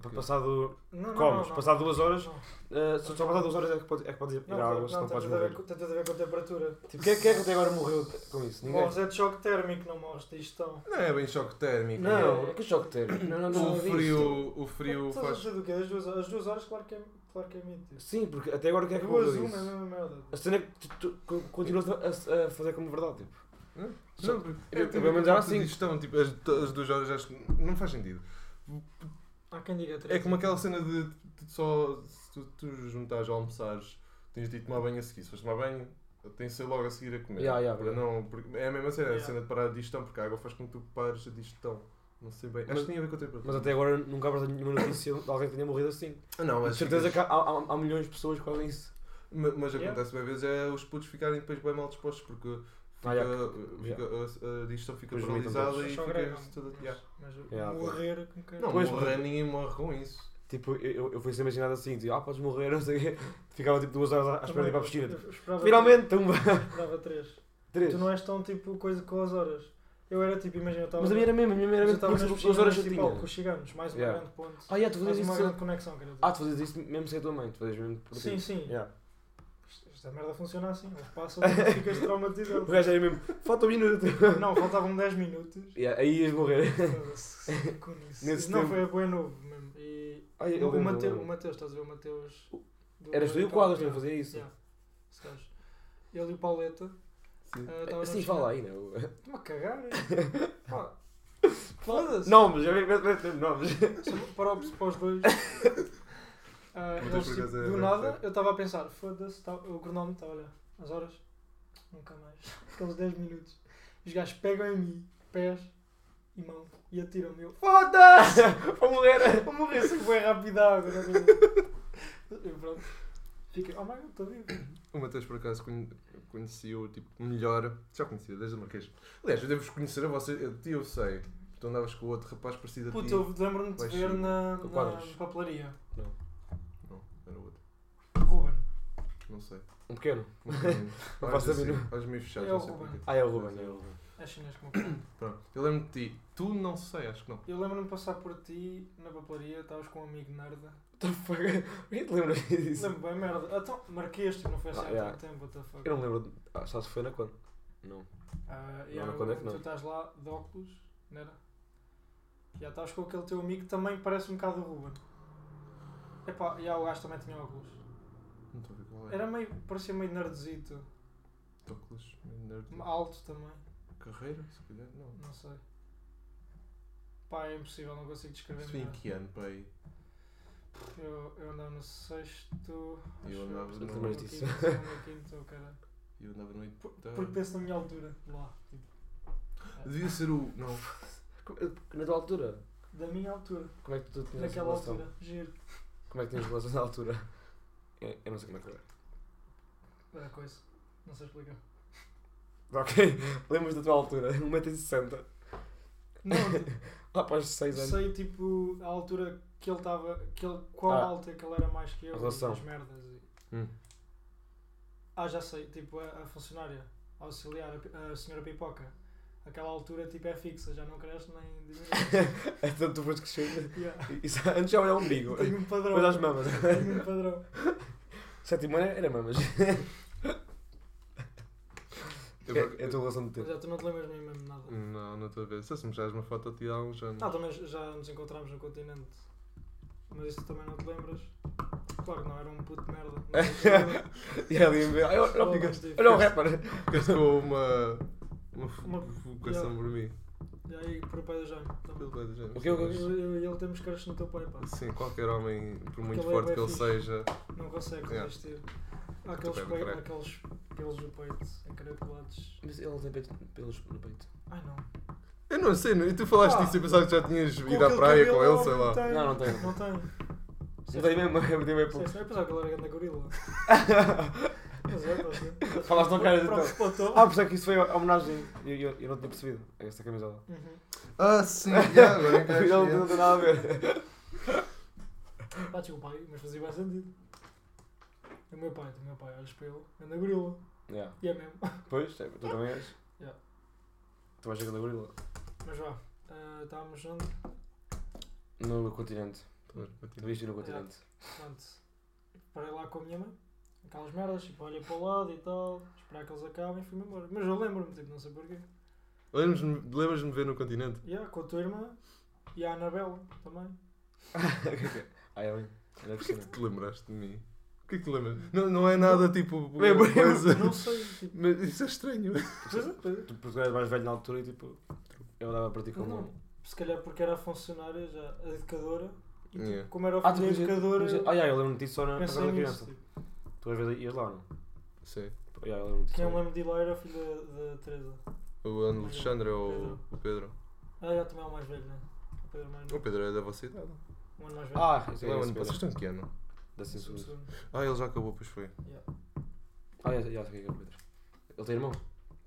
Quê? Passado. Não, não, Comes, não, não. passado duas horas, Não, eh, só, só passado duas horas é que podes, é que podes ir não, água, não, tem podes morrer. tem tudo a ver com a temperatura. Tipo, quem é, quem é que até agora morreu com isso? Ninguém. Morres é de choque térmico, não morres de digestão. Não é bem choque térmico. Não, que choque térmico. Não, não, não. O é frio, o frio Estás faz. dizer do quê? As duas, as duas horas, claro que é, claro que é mito. Sim, porque até agora quem é que Duas, morreu uma, é a mesma merda. A cena é que tu, tu co- continuas a, fazer como verdade, tipo. Só- Não, eu- é, pelo menos era assim. Tipo, as duas horas acho que não faz sentido. Há quem diga três. É como aquela cena de, de só se tu, tu juntares ou almoçares, tens de ir tomar banho a seguir. Se fores tomar banho, tens de ser logo a seguir a comer. Yeah, yeah, para não, porque é a mesma cena, Yeah. a cena de parar a digestão, porque a água faz com que tu pares a digestão. Não sei bem. Acho Mas- que tem a ver com a temperatura. Mas até agora nunca há nenhuma notícia de alguém que tenha morrido assim. Ah, não, De mas certeza ficas- que há, há- há milhões de pessoas que fazem isso. Ma- Mas Yeah. acontece bem vezes é os putos ficarem depois bem mal dispostos porque fica, Ah, yeah, fica- a, a digestão fica Depois vomitam paralisada e fica toda. mas- yeah. Mas Yeah, morrer com quem? Não, Pois, morrer ninguém morre com isso. Tipo, eu, eu, eu fui ser imaginado assim, tipo, ah, podes morrer, não sei o quê. Ficava tipo duas horas à espera de ir para a piscina. Tipo, Eu Finalmente, tumba! eu Esperava três. Três. Tu não és tão tipo coisa com as horas. Eu era tipo, imagina, eu estava. Mas a minha era mesmo, a minha era eu mesmo, estava nas duas horas já municipal tinha. com os ciganos, mais uma Yeah. grande ponte. Ah, yeah, tu mais fazias uma isso. grande conexão, quer dizer. Ah, tu fazias isso mesmo sem a tua mãe, tu fazias mesmo por sim, sim. Yeah. Esta merda funciona assim. Eles passam e ficas O traumatizado. gajo era mesmo, falta um minuto. Não, faltavam 10 minutos. Yeah, aí ias morrer. Foda-se, com isso. Nesse não tempo. foi a boi novo mesmo. E Ai, eu o, lembro, Mateus, lembro. o Mateus, estás a ver o Mateus? do- Eras tu e o Quadros que fazia isso. yeah. Ele e o Pauleta. Sim. estavam Assim na fala aí, não? Estou-me a cagar. Foda-se. Nomes, nomes. O- para os dois. Mas eles, tipo, do nada, eu estava a pensar, foda-se, tá, o cronómetro está, olha, as horas, nunca mais. Aqueles 10 minutos. Os gajos pegam em mim, pés e mão, e atiram-me. Eu, foda-se! Vou morrer. Vou morrer se foi rápido água. Eu pronto. Fiquei, oh my god, estou vivo. O Mateus, por acaso, conhe- conheci-o tipo, melhor. Já conhecia, desde o Marquês. Aliás, eu devo-vos conhecer a vocês. Ti eu sei. Tu andavas com o outro rapaz parecido a ti. Puta, eu lembro-me de ver na, na quadros. papelaria. Não, era o outro. Ruben. Não sei. Um pequeno. Um bocadinho. Não Olhos faço a mínima. olhos meio fechados, É não o sei Ruben. porquê. Ah, é o Ruben, é o Ruben. É chinês como eu Pronto. Eu lembro de ti. Tu não sei, acho que não. Eu lembro-me de passar por ti na papelaria, estavas com um amigo nerd. What the fuck? Quem te lembra disso? Lembro bem, merda. Então, marquês, tipo, não foi assim Ah, há yeah. tanto tempo, what the fuck. Eu não lembro. de- Ah, só se foi na quando? Não. Ah, Não, e agora quando é que não? Tu estás lá de óculos, não era? Já estavas com aquele teu amigo que também parece um bocado o Ruben. Epá, e o gajo também tinha óculos. Não estou a ver qual é. Era meio, parecia meio nerdzito. Óculos, meio nerd. Alto também, Carreira, se calhar, não. não sei. Pá, é impossível, não consigo descrever em nada. que ano, pai? Eu, eu andava no sexto. Eu andava no- segundo, disso. quinto, segundo, quinto, caralho. E eu andava no Por- oitavo. Porque penso na minha altura, lá. Tipo, Devia ser o. Não. Na tua altura? da minha altura, Como é que tu tinhas naquela altura, giro. Como é que tinhas relação na altura? Eu, eu não sei como é que era. Era coisa, não sei explicar. Ok, lembras da tua altura? 1,60m. Não, Lá para os 6 anos. sei tipo a altura que ele estava, que ele, qual Ah. alta que ele era mais que eu, A relação. e as merdas. e- Hum. Ah, já sei, tipo a, a funcionária, a auxiliar, a, pi- a senhora Pipoca. Aquela altura tipo é fixa, já não cresce nem diminui. Então tu foste crescendo. Yeah. Isso, antes já olhava o umbigo. Tenho um padrão. Depois às mamas. Tenho um padrão. Sétimo ano era mamas. É, é a tua relação de tempo. já tu não te lembras mesmo de nada. Não, não estou a ver. Se me mostrares uma foto a ti há uns anos. Ah, também já nos encontramos no continente. Mas isso tu também não te lembras? Claro que não, era um puto de merda. E ali Olha o rapper. Ficaste com uma. Uma Uma- vocação yeah. por mim. E aí, por o pai da Jaime. também. Pelo pai do género. O quê, o quê, o quê? Eu, eu e ele temos caras no teu pai, pá. Sim, qualquer homem, por muito Aquele é forte que ele fixe. seja. Não consegue resistir. Há aqueles, Teu bacana. aqueles pelos do peito encaracolados. Mas ele tem peito, pelos no peito. Ai não. Eu não sei, não- e tu falaste Ah. disso e pensava que já tinhas ido à aquele praia cabelo, com ele, sei lá. Não, não tem. Não tem. Não tem mesmo, eu tenho meio pouco. Sei, sei, Eu pensava que ele era grande gorila. Mas é. Falaste tão caras, Próprio então. Ah, por isso é que isso foi a homenagem. Eu, eu, eu não tinha percebido. Essa camisola. Uhum. Ah, sim, já, agora Não, encaixei. não tem nada a ver. Ah, tinha o pai, mas fazia bem sentido. O meu pai, o meu pai, olhas para ele, anda gorila. Yeah. E é mesmo. Pois, é, tu também és. Yeah. Tu vais jogar da gorila. Mas vá, ah, estávamos onde? No continente. Bati. Devias ir no continente. Pronto. Parei lá com a minha mãe, aquelas merdas, tipo, olhei para o lado e tal, esperar que eles acabem e fui-me embora. Mas eu lembro-me, tipo, não sei porquê. Lembras-me de ver no continente? Yeah, com a tua irmã e a Anabela também. Ah, é. Era Porquê que te lembraste de mim? O que é que te lembras? Não, não é nada tipo. Lembro- coisa. Não sei, tipo, Mas isso é estranho. pois é, pois é. Tu porque eras mais velho na altura e tipo. Eu dava para ti como. Não, se calhar porque era a funcionária, já, a educadora. E tipo, Yeah. como era o Ah, filho tu da educadora, Ah, yeah, eu lembro-me disso só na na criança. Tipo. Tu às vezes ias lá, não? Sim. Yeah, eu disso. Quem eu me lembro de ir lá era o filho da, da Teresa. O Alexandre ou o Pedro? Ah, já também é o mais velho, né? O Pedro mais O novo. Pedro é da vossa idade. Um ano mais velho. Ah, Ele isso é é o ano. Vocês que ano? Da o segundo. Ah, ele já acabou, pois foi. Yeah. Ah, já, já sei quem é o Pedro. Ele tem irmão?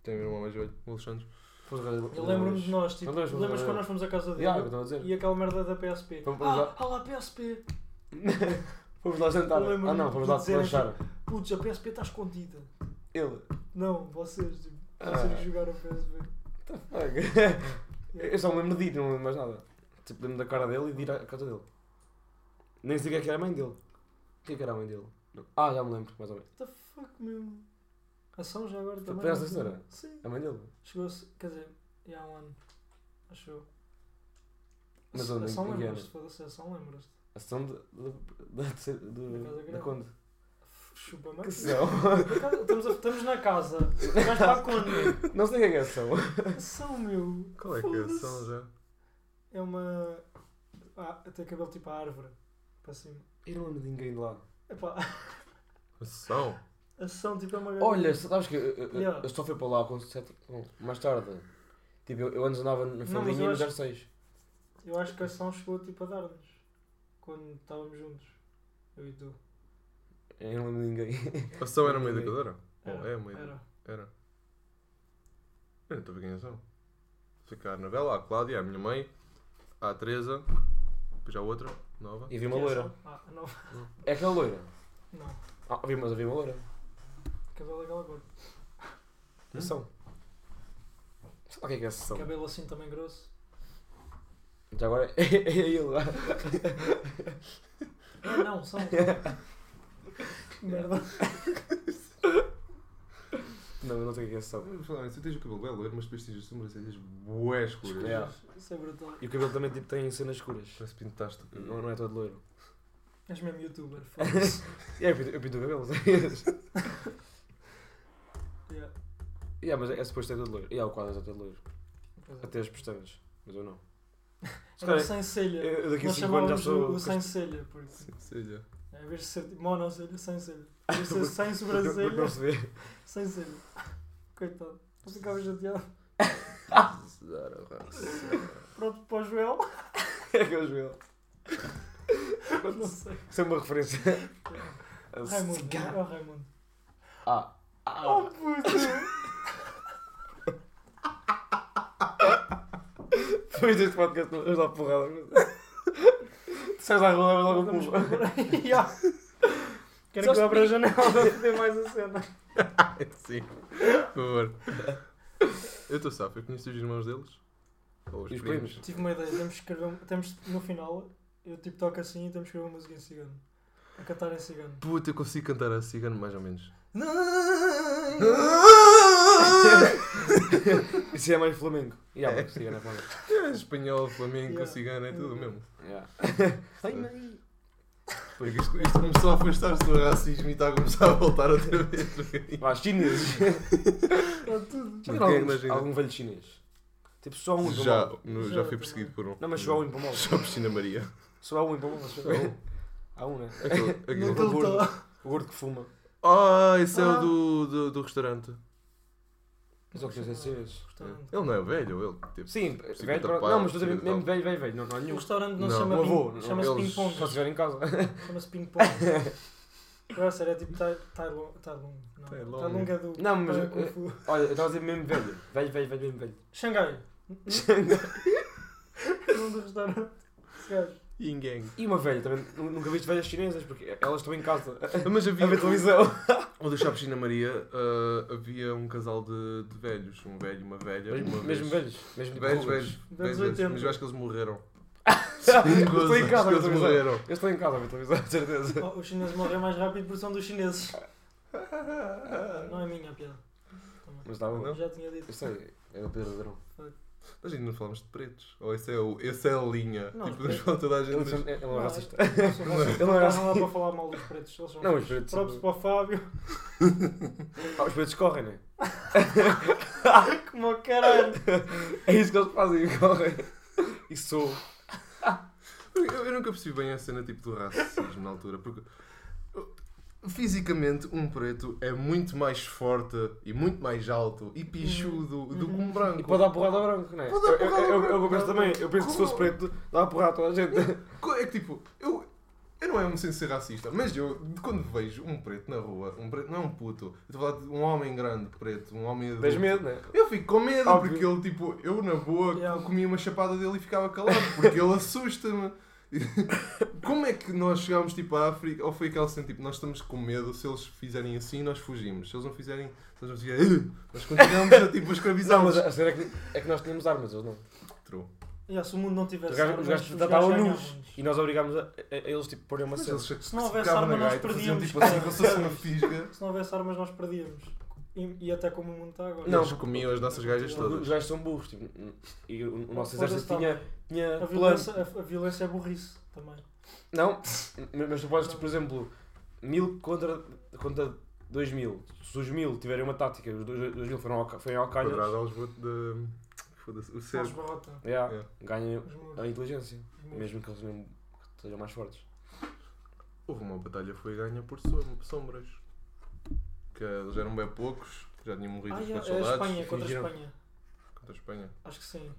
Tem um irmão mais velho, o Alexandre. Eu lembro-me de nós, tipo, Não lembras- não quando nós fomos à casa dele Yeah, e aquela merda da PSP? Ah, ah lá, PSP! Fomos lá jantar. Eu lembro-me Ah não, fomos lá dizer lanchar. Putz, a PSP está escondida. Ele. Não, vocês, tipo, Ah. vocês que jogaram PSP. Eu só me lembro de ir, não me lembro mais nada. Tipo, lembro da cara dele e de ir à casa dele. Nem sei o que é que era a mãe dele. O que é que era a mãe dele? Não. Ah, já me lembro, mais ou menos. What the fuck, meu? Ação já agora também. conheces não a sei. senhora? Sim. A mãe dele. Chegou-se, quer dizer, já há um ano. Acho eu. Mas A- onde? Ação Em que lembras-te, foda-se, ação lembras-te. A sessão de, de, da- de, Da de, da. Conde. Chupa-me. Que sessão? Estamos, a- estamos na casa. Vais para a Conde. Não sei quem é a sessão. Ação, meu. Qual é que é a sessão já? É uma. Ah, tem cabelo tipo a árvore. Para cima. Eu não lembro de ninguém de lá. Epá, A sessão? ação tipo é uma Olha, sabes que eu, eu, Yeah. eu só fui para lá com 7 mais tarde. Tipo, eu, eu antes andava na eu e no acho- 06. Eu acho que a ação chegou tipo a dar-nos. Quando estávamos juntos. Eu e tu. Eu não lembro de ninguém. A sessão era uma educadora? Era, Oh, é uma era. educadora. Era. Eu não estou a ver quem é são. Fica a Anabela, a Cláudia, a minha mãe, a Teresa, depois há outra, nova. E vi uma é loira. Ah, não. É aquela loira? Não. Ah, vi, mas havia uma loira. Cabelo é aquela cor. Sessão. Sei lá o que é que é sessão. Cabelo assim também grosso. Já agora é, é ele lá. Ah, não, são. Merda. Não, eu não sei o que é que é sessão. Vamos falar, tu tens o cabelo belo, mas depois tens as sobrancelhas bué escuras. É. Isso é brutal. E o cabelo também tipo, tem cenas escuras. Parece que pintaste. Não, não é todo loiro. És mesmo youtuber, foda-se. E é, eu pinto, eu pinto o cabelo, sabes? Yeah. yeah, mas é, é suposto ser todo loiro. E yeah, o quadro é todo loiro. É. Até as pestanas. Mas eu não. Se Era o sem selha. eu, daqui Nós 5 anos já chamávamos sou. o, o sem selha, porque Sim, seja. é, em vez de ser tipo monocelha, sem selha. Em vez de ser sem sobrancelha, não se vê. sem selha. Coitado. Eu ficava chateado. Pronto, para o Joel. É que é o Joel. Não sei. Isso é uma referência. Raimundo. É o Raimundo. Ah. Oh Ah. puto! Depois deste podcast não vais dar porrada. Tu sais à rua, levas logo Vamos por pulo. aí. Yeah. Quero que eu abra a janela para ver mais a cena. Sim. Por favor. Eu estou safo, eu conheço os irmãos deles. Ou os E os primos. primos? Tive uma ideia, temos que escrever. um- Temos, no final, eu tipo toco assim e temos que escrever uma música em cigano. A cantar em cigano. Puta, eu consigo cantar a cigano mais ou menos. Isso é mais flamengo. E uma cigana flamengo. É, espanhol, flamengo, Yeah. cigano, é tudo mesmo. Yeah. Ai, mãe. Porque isto, isto começou a afastar-se do racismo e está a começar a voltar outra vez. Vá, chineses. Já é algum, imagina? algum velho chinês? Tipo, só um Já, no- Já já fui perseguido por um. Não, mas só há um em Pombal. Só Piscina Maria. Só há um mas Só há um. Há um, né? Aquele, Aquele gordo. O gordo que fuma. Ah, esse é Ah. o do, do, do restaurante. Mas é o que tens chineses. Ele não é velho, ele tipo. Sim, 50 velho, não, mas estou a dizer 50 mesmo velho, velho, velho. Não, não há O nenhum. restaurante não, Não. chama avô, ping, chama-se eles- ping pong. Só se estiver em casa. Chama-se ping pong. Agora sério, é tipo Tai Tai Lung. Tai Lung. Não, Tai Tai Lung. Lung é do. Não, mas, eh. Olha, eu estava a dizer mesmo velho. Velho, velho, velho, mesmo velho. Xangai. O nome do restaurante. Esse gajo. Yin Gang. E uma velha, também nu- nunca viste velhas chinesas, porque elas estão em casa Mas a havia. ver televisão. O do Chá Piscina Maria ah, havia um casal de, de velhos. Um velho e uma velha. Mesmo, uma mesmo vez. velhos. Mesmo tipo Velhos, rugas. velhos. Velhos, 80. Mas eu acho que eles morreram. Eu estou em casa a eles televisão. morreram. Eu estou em casa a ver televisão, de certeza. Oh, os chineses morrem mais rápido porque são dos chineses. Não é minha a piada. Também. Mas está bom. Não? Já tinha dito. Eu sei, é o Pedro Ladrão. Mas ainda não falamos de pretos. Ou esse é, o, esse é a linha. Não, tipo, os nos falar toda a gente. Ele mas- é ele não é racista. Não, racista. Ele não é Não dá para falar mal dos pretos. Eles são Não, os pretos Próprios para o Fábio. Ah, os pretos correm, né? Como o caralho. É isso que eles fazem, correm. E sou. Eu, eu nunca percebi bem a cena tipo do racismo na altura, porque fisicamente um preto é muito mais forte e muito mais alto e pichudo do que um branco. E pode dar porrada ao branco, não é? Pode dar Eu- porrada eu- eu- branco. Eu eu penso também. Eu penso que se fosse Como? preto, dava porrada a toda a gente. É que tipo, eu, eu não é um sem ser racista, mas eu quando vejo um preto na rua, um preto não é um puto, eu estou a falar de um homem grande preto, um homem adulto. Tens medo, não é? Eu fico com medo, Óbvio. porque ele, tipo, eu na boa Yeah. comia uma chapada dele e ficava calado, porque ele assusta-me. Como é que nós chegámos tipo à África? Ou foi aquela cena tipo, nós estamos com medo, se eles fizerem assim, nós fugimos. Se eles não fizerem, se eles não fizerem, "Ugh", nós continuamos a tipo Não, escravizá-los. mas a cena é que, é que nós tínhamos armas, eles não. True. Yeah, se o mundo não tivesse Os gajos, os armas, gajos gajos nus e nós obrigámos a, a- a eles tipo porem uma Mas cena. eles Se não houvesse pegavam arma, na nós perdíamos, tipo assim, como se fosse uma fisga. Se não houvesse armas, nós perdíamos. E, e até como o mundo está agora. Não, Eles comiam as nossas gajas Os todas. gajos são burros, tipo, e o, o nosso exército também. tinha, tinha A violência, a, a violência é burrice também. Não, mas tu podes, tipo, por exemplo, mil contra, contra dois mil. Se os mil tiverem uma tática, os dois, dois mil foram ao, foram ao calhas, Quadrado aos de. Foda-se. O barrota. yeah, Yeah. ganham Os a inteligência, Os mesmo que eles não sejam mais fortes. Houve uma batalha foi ganha por som- sombras. Que eles eram bem poucos, já tinham morrido Ah, os yeah, é soldados. Espanha, contra a Espanha. Contra a Espanha. Acho que sim.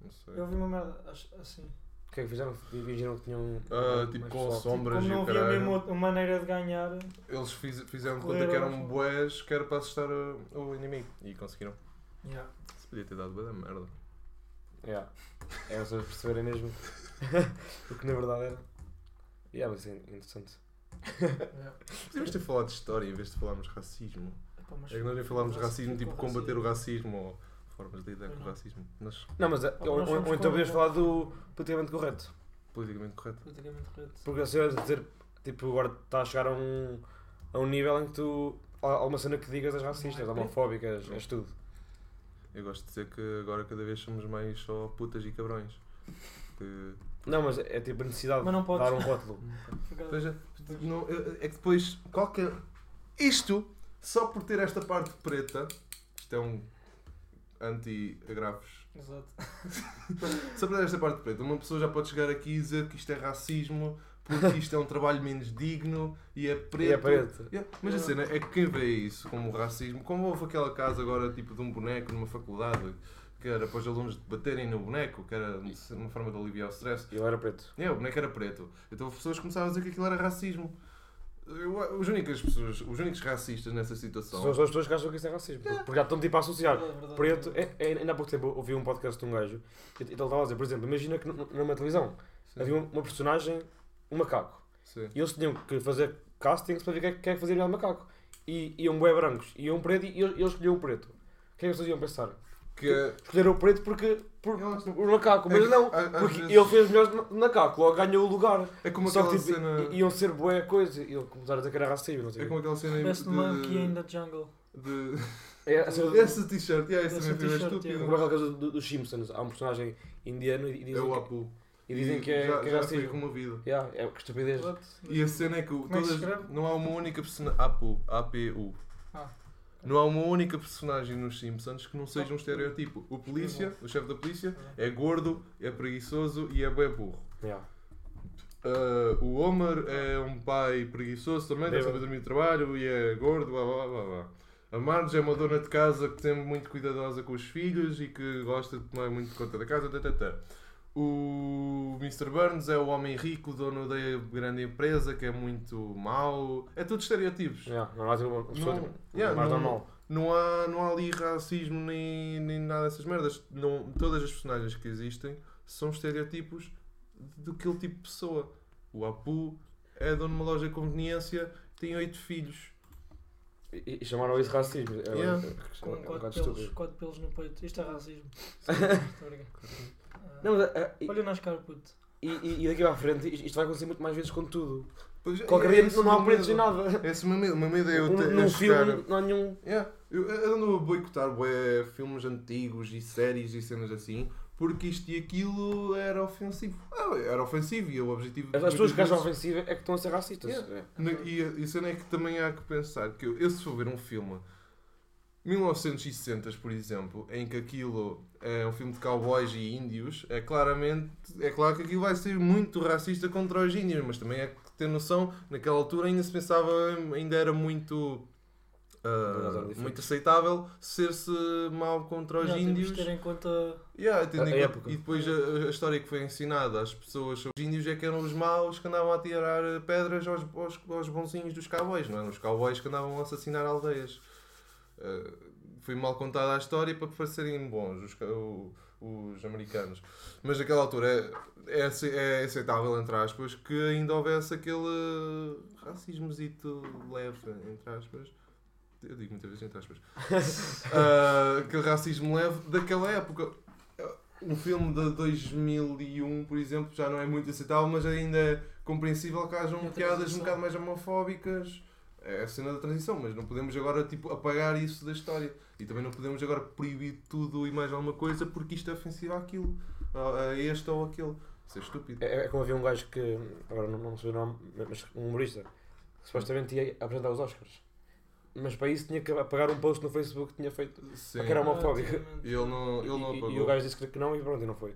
Não sei. Eu vi uma merda, acho, assim. O que é que fizeram? Fingiram que tinham. Mais tipo, com Sombras como e não havia caralho. mesmo outra maneira de ganhar, Eles fiz- fizeram conta que eram boés que era para assustar uh, o inimigo. E conseguiram. yeah. Se podia ter dado boa da merda. Yeah. É vocês perceberem mesmo o que na verdade era. Yeah, mas é interessante. Podíamos ter falado de história em vez de falarmos de racismo. Pá, mas É que nós nem falámos de racismo, tipo combater o racismo ou formas de lidar com o não. racismo. Mas Não, mas é- Ou ou, nós ou- somos ou então podias falar do politicamente correto. politicamente correto. Politicamente correto. Porque assim, a dizer, tipo, agora está a chegar a um, a um nível em que tu. Há há uma cena que digas és racista, és Não é homofóbicas, és tudo. Eu gosto de dizer que agora cada vez somos mais só putas e cabrões. Que, Não, mas é tipo a necessidade Mas não de podes. dar um rótulo. Fica- Veja, não, é é que depois qualquer. Isto, só por ter esta parte preta, isto é um anti-agrafos. Exato. Só por ter esta parte preta, uma pessoa já pode chegar aqui e dizer que isto é racismo, porque isto é um trabalho menos digno e é preto. E é preto. Yeah, Mas a cena é que quem vê isso como racismo, como houve aquela casa agora tipo de um boneco numa faculdade que era para os alunos baterem no boneco, que era uma forma de aliviar o stress. E ele era preto. É, o boneco era preto. Então as pessoas começaram a dizer que aquilo era racismo. Eu- os, únicas pessoas, os únicos racistas nessa situação. São as pessoas que acham que isso é racismo. Porque já estão tipo a associar. É verdade, Preto, é é, é, ainda há pouco tempo eu ouvi um podcast de um gajo e ele estava a dizer, por exemplo, imagina que numa televisão Sim, havia uma, uma personagem, um macaco, sim. e eles tinham que fazer castings para ver quem é, que- é que fazia melhor macaco. E iam bué brancos, e iam preto e eles eles escolhiam o preto. O que é que eles iam pensar? Que é- Escolheram o preto porque, por, por macaco, é mas que, não, a- porque vezes- ele fez melhor de macaco, logo ganhou o lugar. É como Só aquela que tipo, cena. iam ser bué coisa, e ele começaram a dizer que era racismo, não sei É o como aquela cena Best monkey in de. the jungle. de... É, a cena do- Esse t-shirt, yeah, esse Esse foi t-shirt, estúpido. como é aquela coisa do- dos Simpsons, há um personagem indiano e É dizem o que, Apu. e dizem que é, já, que é já foi racismo. removido. Yeah, é que estupidez. What? E a cena é que o- é todas, não há uma única personagem. APU. APU. Ah. Não há uma única personagem nos Simpsons que não seja um estereotipo. O polícia, o chefe da polícia, é gordo, é preguiçoso e é bem burro. Yeah. Ah, o Homer é um pai preguiçoso também, sempre a dormir de trabalho e é gordo, blá blá blá blá. A Marge é uma dona de casa que sempre muito cuidadosa com os filhos e que gosta de tomar muito conta da casa. Tã. O Mr. Burns é o homem rico, dono da grande empresa, que é muito mau. É tudo estereotipos. Yeah, não há tipo Não- tipo, yeah, mais não- normal. Não há, não há ali racismo nem, nem nada dessas merdas. Não, todas as personagens que existem são estereotipos daquele tipo de pessoa. O Apu é dono de uma loja de conveniência, tem oito filhos. E, e chamaram isso racismo. É, Yeah. é, é, Com um quatro pelos, quatro pelos no peito. Isto é racismo. Ah, Não, mas, é, e, Olha nas caras, puto. e, e- e daqui para a frente isto vai acontecer muito mais vezes com tudo. Pois, Qualquer é dia esse não há pretos em nada. Esse é o meu medo. Meu medo é eu Um- ter Num filme não há nenhum. Yeah. Eu, eu ando a boicotar bué, filmes antigos e séries e cenas assim porque isto e aquilo era ofensivo. Ah, era ofensivo e o objetivo. As, as pessoas que acham ofensiva é que estão a ser racistas. Yeah. É. E a- e a cena é que também há que pensar que eu, eu se for ver um filme 1960, por exemplo, em que aquilo é um filme de cowboys e índios, é claramente, é claro que aquilo vai ser muito racista contra os índios, mas também é que ter noção, naquela altura ainda se pensava, ainda era muito diferentes. muito aceitável ser-se mau contra os temos índios. ter em conta. Yeah, tendo em conta-. E depois a, a história que foi ensinada às pessoas sobre os índios é que eram os maus que andavam a tirar pedras aos, aos, aos bonzinhos dos cowboys, não eram os cowboys que andavam a assassinar aldeias. Uh, foi mal contada a história para parecerem bons os, o- os americanos. Mas naquela altura é, é, é aceitável, entre aspas, que ainda houvesse aquele racismozito leve, entre aspas. Eu digo muitas vezes entre aspas. Ah, aquele racismo leve daquela época. Um filme de 2001, por exemplo, já não é muito aceitável, mas ainda é compreensível que hajam É piadas um bocado mais homofóbicas. É a cena da transição, mas não podemos agora tipo, apagar isso da história. E também não podemos agora proibir tudo e mais alguma coisa porque isto é ofensivo àquilo, a a este ou aquele. Isso é estúpido. É, é como havia um gajo que, agora não, não sei o nome, mas um humorista, que supostamente ia apresentar os Oscars. Mas para isso tinha que apagar um post no Facebook que tinha feito. Sim. Porque era uma- homofóbico. Ah, E ele não, ele não E- e, apagou. e o gajo disse que não e pronto, e não foi.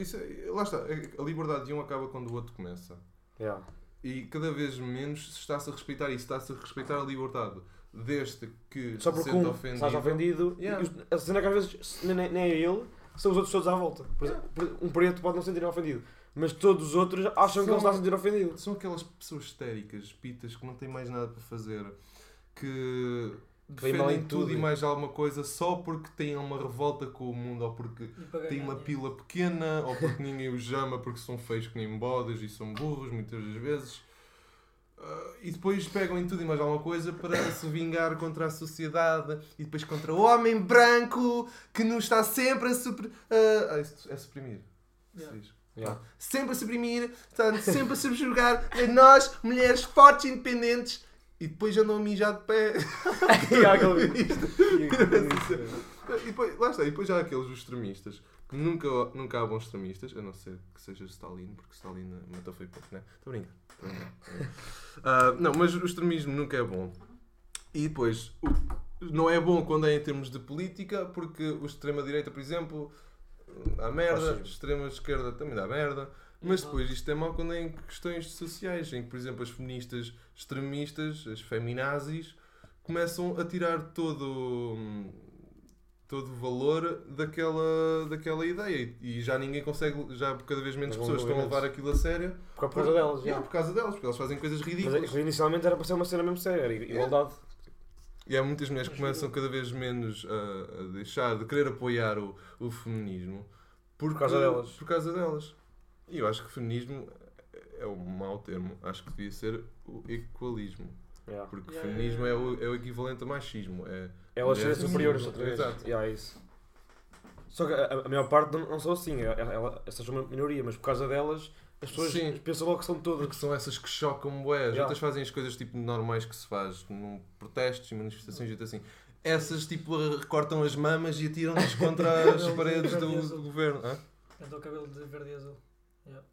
Isso é- lá está, a liberdade de um acaba quando o outro começa. Yeah. E cada vez menos se está-se a respeitar isso, está-se a respeitar a liberdade. Desde que Só se sente um ofendido. estás ofendido, Yeah. e a cena é que às vezes nem, nem é ele, são os outros todos à volta. Por exemplo, um preto pode não se sentir ofendido, mas todos os outros acham que ele está a sentir ofendido. São aquelas pessoas histéricas, pitas, que não têm mais nada para fazer, que defendem em tudo tudo. e mais alguma coisa só porque têm uma revolta com o mundo ou porque têm uma pila pequena ou porque ninguém os ama porque são feios que nem bodas e são burros muitas das vezes. ah, e depois pegam em tudo e mais alguma coisa para se vingar contra a sociedade e depois contra o homem branco que nos está sempre a super, ah, ah, isso é suprimir. Yeah. Se diz. Yeah. Sempre a suprimir, está sempre a subjugar a nós, mulheres fortes e independentes, e depois andam a mijar de pé. Yeah, aquele vídeo. E depois, lá está, e depois há aqueles extremistas, que nunca, nunca há bons extremistas, a não ser que seja Stalin, porque Stalin matou foi pouco, né? Estou brincar. Ah, não, mas o extremismo nunca é bom. E depois, não é bom quando é em termos de política, porque o extrema-direita, por exemplo, dá merda, extrema-esquerda também dá merda. Mas depois isto é mau quando é em questões sociais, em que, por exemplo, as feministas extremistas, as feminazis, começam a tirar todo todo o valor daquela, daquela ideia. E já ninguém consegue, já cada vez menos Mas pessoas estão a levar aquilo a sério. Por causa delas, Yeah, já. por causa delas, porque elas fazem coisas Mas ridículas. é- inicialmente era para ser uma cena mesmo séria, era igualdade. e há muitas mulheres que começam cada vez menos a, a deixar de querer apoiar o, o feminismo porque- Por causa delas. por causa delas e eu acho que feminismo é um mau termo acho que devia ser o equalismo Yeah. porque Yeah, feminismo yeah, é o, é o equivalente a machismo é Elas serem mulheres- superiores outra vez. Exato. Yeah, é isso. Só que a, a maior parte não, não são assim. Ela- ela- Essas são uma minoria, mas por causa delas as pessoas Sim. pensam logo que são todas. Porque são essas que chocam bué. As Yeah. outras fazem as coisas tipo normais que se faz num protestos e manifestações e tudo assim. Essas tipo recortam as mamas e atiram-nas contra as paredes do, do governo. Hã? Pintou o cabelo de verde e azul.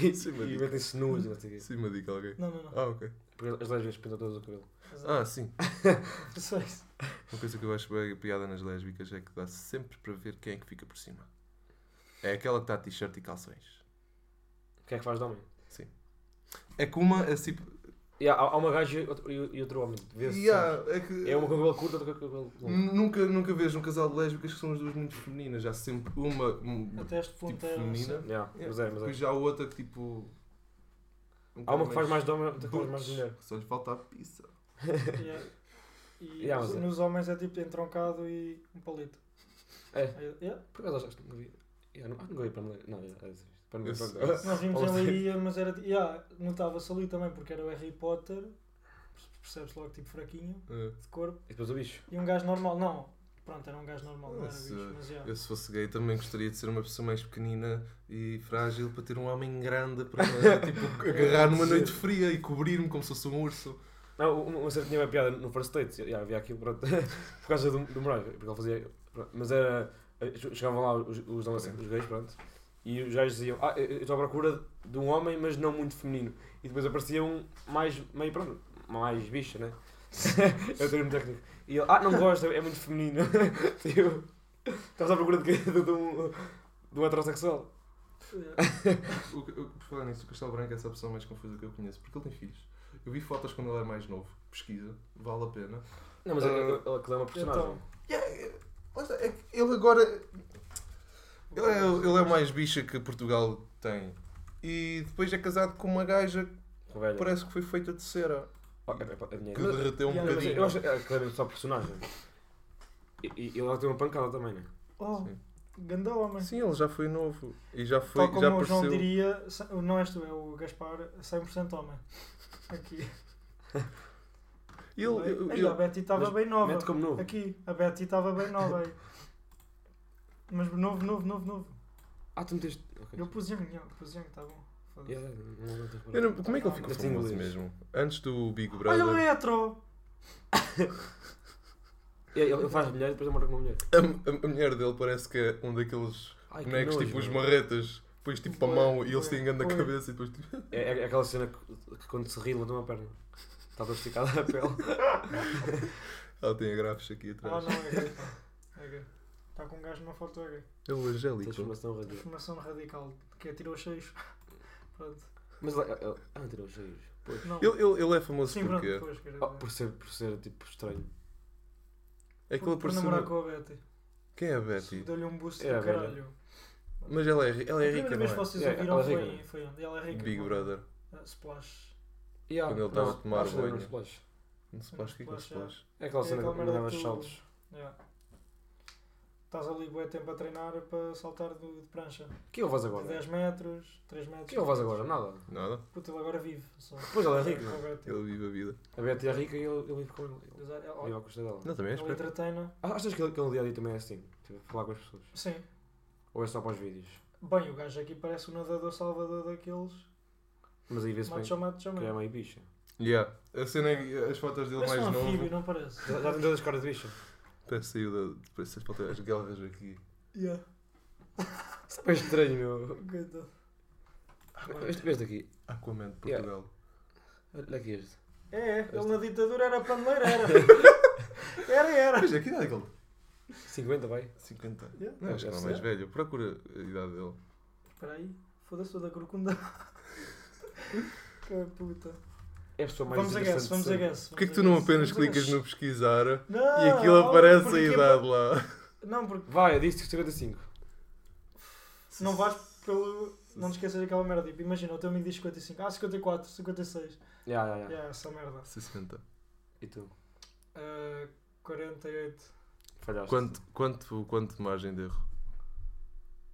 E, Sim, mas- e metem-se nuas e não sei o quê. Sim, me diga alguém. Não, não, não. Ah, ok. Porque as lésbicas pintam todas o cabelo. Ah, sim. Só isso. Uma coisa que eu acho bem piada nas lésbicas é que dá sempre para ver quem é que fica por cima. É aquela que está de t-shirt e calções. Quem é que faz de homem? É que uma é tipo. E há, há uma gaja e outro, homem. Vê-se, Yeah, é que. É uma com cabelo curto, outra com cabelo longo. Nunca, nunca vejo um casal de lésbicas que são as duas muito femininas. Há sempre uma um, Até este tipo ponto é. feminina. Yeah, mas é, mas é. Depois já há outra que tipo. um Há uma que faz mais de homem, outra que faz mais de mulher. Só lhe falta a pizza. Yeah. E Yeah, nos- é. nos homens é tipo entroncado e um palito. É. Yeah. Por acaso acho que não vi. Yeah, não, ah, vi para me Não, yeah, é isso. Para esse- Nós vimos em Leiria, mas era. Yeah, Notava-se ali também porque era o Harry Potter. Percebes logo tipo fraquinho É. de corpo. E depois o bicho. E um gajo normal. Não, pronto, era um gajo normal, não era bicho, mas yeah. Eu, se fosse gay, também gostaria de ser uma pessoa mais pequenina e frágil para ter um homem grande para tipo, agarrar numa noite fria e cobrir-me como se fosse um urso. Não, uma que tinha uma piada no First Date, yeah, havia aquilo pronto, por causa do, do Moraes, porque ele fazia. pronto, Mas era. eh, Chegavam lá os, os, os, os gays, pronto, e os gajos diziam: Ah, eu estou à procura de um homem, mas não muito feminino. E depois aparecia um mais. meio pronto, mais bicha, né? é o termo técnico. E ele: Ah, não gosto, é muito feminino. tipo, estavas à procura de? De, de um, de um heterossexual. O, o, por falar nisso, o Castelo Branco é essa pessoa mais confusa que eu conheço, porque ele tem filhos. Eu vi fotos quando ele era mais novo, pesquisa, vale a pena. Não, mas Ah. ele, ele, ele é uma personagem. Então, Yeah, é- é ele agora. Ele é, ele é o mais bicha que Portugal tem. E depois é casado com uma gaja que Velha. parece que foi feita de cera. Oh, é, é, é. Que Mas- derreteu um Yeah, Mas bocadinho. eu acho que é claramente só personagem. E, e ele tem uma pancada também, né? oh, Sim. ganda homem. Sim, ele já foi novo. E já foi. Tal como já o João apareceu. diria, se- não és tu, é o Gaspar, 100% homem. Aqui. Ele, ele- Aí, a Betty estava mas bem nova. Mete como novo. Aqui, a Betty estava bem nova aí. Mas novo, novo, novo, novo. Ah, tu meteste. Ok. Eu pus young, pus young, está bom. Yeah, não, não, não tenho eu não- como é que ele ficou Mete famoso inglês. mesmo? Antes do Big Olha um Brother. hetero! Ele, ele faz mulher e depois namora com uma mulher. A, a- a mulher dele parece que é um daqueles Ai, que bonecos nojo, tipo os meu. marretas. Depois tipo para a mão e eles têm grande a Foi. cabeça e depois tipo. É, é aquela cena que, que quando se ri levanta uma perna. Está toda esticada a pele. Ela tem agrafos aqui Ah, atrás. não, é gay, pá. É gay. Está com um gajo numa foto, é gay. É o Angélico. Transformação radical. Transformação radical, que é tirou cheios. Pronto. Mas ele, ele, ah, não tirou os cheios. Pois. Não. Ele, ele, ele é famoso Sim, pronto, porque quer Oh, dizer. por, ser, por ser tipo estranho. é que ele por, por namorar com a Betty. Quem é a Betty? Deu-lhe um boost É do caralho. Mas ela é, ela é a primeira rica, vez não que é? vocês É, ouviram ela é foi, rica, não é? foi onde? Ela é rica. Big mano. Brother. Ah, Splash. Yeah, Quando ele estava a não, tomar banho. no splash. Não faz o que é que Splash, se faz. É aquela É cena que mandava saltos. Yeah. Estás ali bué tempo a treinar para saltar de, de prancha. Que ele faz De agora? 10 metros, 3 metros. Que ele faz agora? Nada. Nada. Puta, ele agora vive. Só. Pois ele é rico, Betty. Ele vive a vida. A Betty é rica e ele, ele vive com ele. É- Ele é- vive à custa dela. Não, também é Ele entretena. Ah, Achas que ele, que ele dia a dia também é assim? Tipo, falar com as pessoas? Sim. Ou é só para os vídeos? Bem, o gajo aqui parece o nadador salvador daqueles. Mas aí vê-se bem que é meio bicha. Yeah. A cena é as fotos dele mais um novo. não parece? Já, já tem todas as caras de bicha. Parece que saiu da. Parece as fotos as galgas aqui. Yeah. Isso é bem estranho, meu. Coitado. Este, este aqui. Aquaman de Yeah. Portugal. Olha aqui este. É, ele na ditadura era paneleiro, era. era, era. Mas é que idade é que ele 50, vai. 50. Yeah. Não, acho que não é mais velho. Procura a idade dele. Espera aí. Foda-se toda a corcunda. que puta. É a pessoa mais Vamos a guess, vamos a guess. Porquê que tu não apenas clicas no pesquisar Não, e aquilo aparece a é idade pa- lá? Não, porque Vai, eu disse 55. não vais pelo. Não te esqueças daquela merda. Tipo, imagina, o teu amigo diz 55. Ah, 54, 56. Já, já, já. Yeah, essa merda. 60. E tu? Ah, 48. Falhaste. Quanto, quanto, quanto de margem de erro?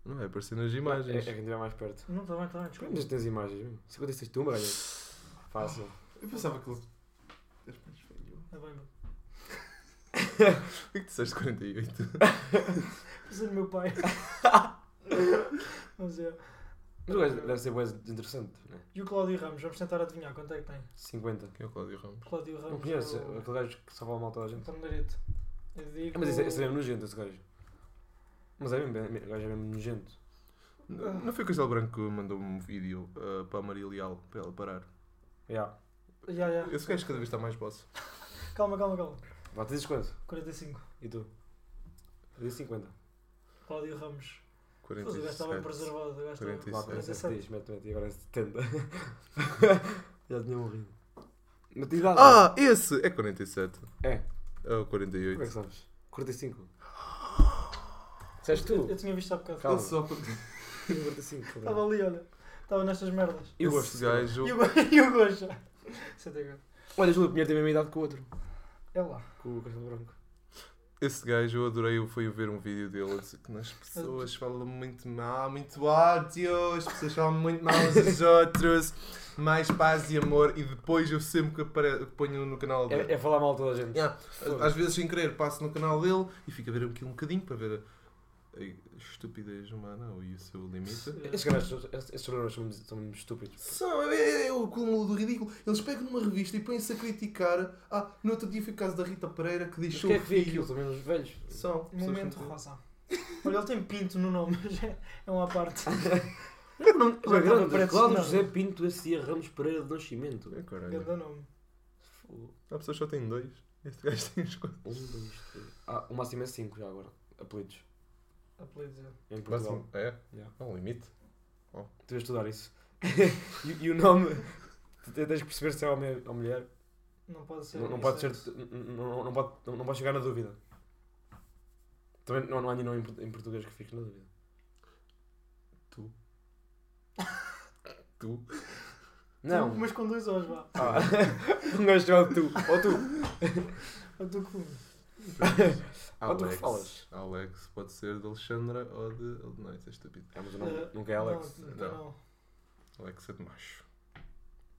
Não vai aparecer nas É, é imagens. quem estiver mais perto. Não, está bem, está bem, desculpa. Quantas tens imagens mesmo? 56 tu, Braga? Fácil. Eu pensava que ele. És mais velho. É bem, mano. Por que tu disseste 48? Precisa do meu pai. Mas é. Mas o gajo deve ser bué interessante, né? E o Cláudio Ramos, vamos tentar adivinhar quanto é que tem. 50. Quem é o Cláudio Ramos? Cláudio Ramos. Não conheces? é o- Aquele gajo que salva mal toda a gente. Pandeirito. Eu digo. Mas isso é, isso é mesmo nojento, esse gajo. Mas é mesmo, é- o gajo é mesmo nojento. Não não foi o Castelo Branco que mandou um vídeo ah, para a Maria Leal para ela parar? Já. Ya, ya. Esse gajo cada vez está mais boss. Calma, calma, calma. Vá, tu dizes quanto? 45. E tu? Eu disse 50. Cláudio Ramos. Mas o gajo está 47. bem preservado. O gajo está bem 47. Vá, 47. 47. Diz, mete, mete. E agora é 70. Já tinha morrido. Meti idade. Ah, esse! É 47. É. É o Como é que 48. sabes? 45. Disseste Eu, eu tu? tinha visto há bocado. Calma. Ele só. 45. Estava ali, olha. Estava nestas merdas. E o gosto? gajo. E o, go- é agora. Olha, Júlio Pinheiro tem a mesma idade que o outro. É lá. Com o Castelo Branco. Esse gajo, eu adorei, eu fui ver um vídeo dele a dizer que nas pessoas falam muito mal, muito ódio, as pessoas falam muito mal uns dos outros, mais paz e amor, e depois eu sempre que apare... ponho no canal dele. É, é falar mal toda a gente. Yeah. Às vezes sem querer passo no canal dele e fico a ver aquilo um bocadinho para ver a, estupidez humana ou e o seu limite. Esses esses programas são, são mesmo estúpidos. São, é, é, é o cúmulo do ridículo. Eles pegam numa revista e põem-se a criticar. Ah, no outro dia foi o caso da Rita Pereira que Mas deixou quem é o que aquilo? São mesmo os velhos. São. Momento rosa. Olha, ele tem pinto no nome, mas é, é uma parte. Não, não é grande. Cláudio não. José Pinto S.A. Ramos Pereira de Nascimento. É, caralho. Ganda nome. Há pessoas que só têm dois. Este gajo tem os quatro. Um, dois, três. Ah, o máximo é 5 já agora. Apelidos. Apelidos. é. Em Portugal. Máximo- É? Yeah. Há um limite. Tu vais estudar isso. e, e o nome. Tu tens de perceber se é homem ou mulher. Não pode ser. Não, não pode ser. unissex. Não, não, pode, não, não pode chegar na dúvida. Também não, não há nenhum em, em português que fique na dúvida. Tu. tu. Não. Mas com dois Os, vá. Ah, um gajo chamado tu. Ou tu. Eu estou com. Ou tu que falas. Alex pode ser de Alexandra ou de. ou de- Não, isso é estúpido. É, mas o nome Eh, nunca é Alex. Não, Não. então não. Alex é de macho.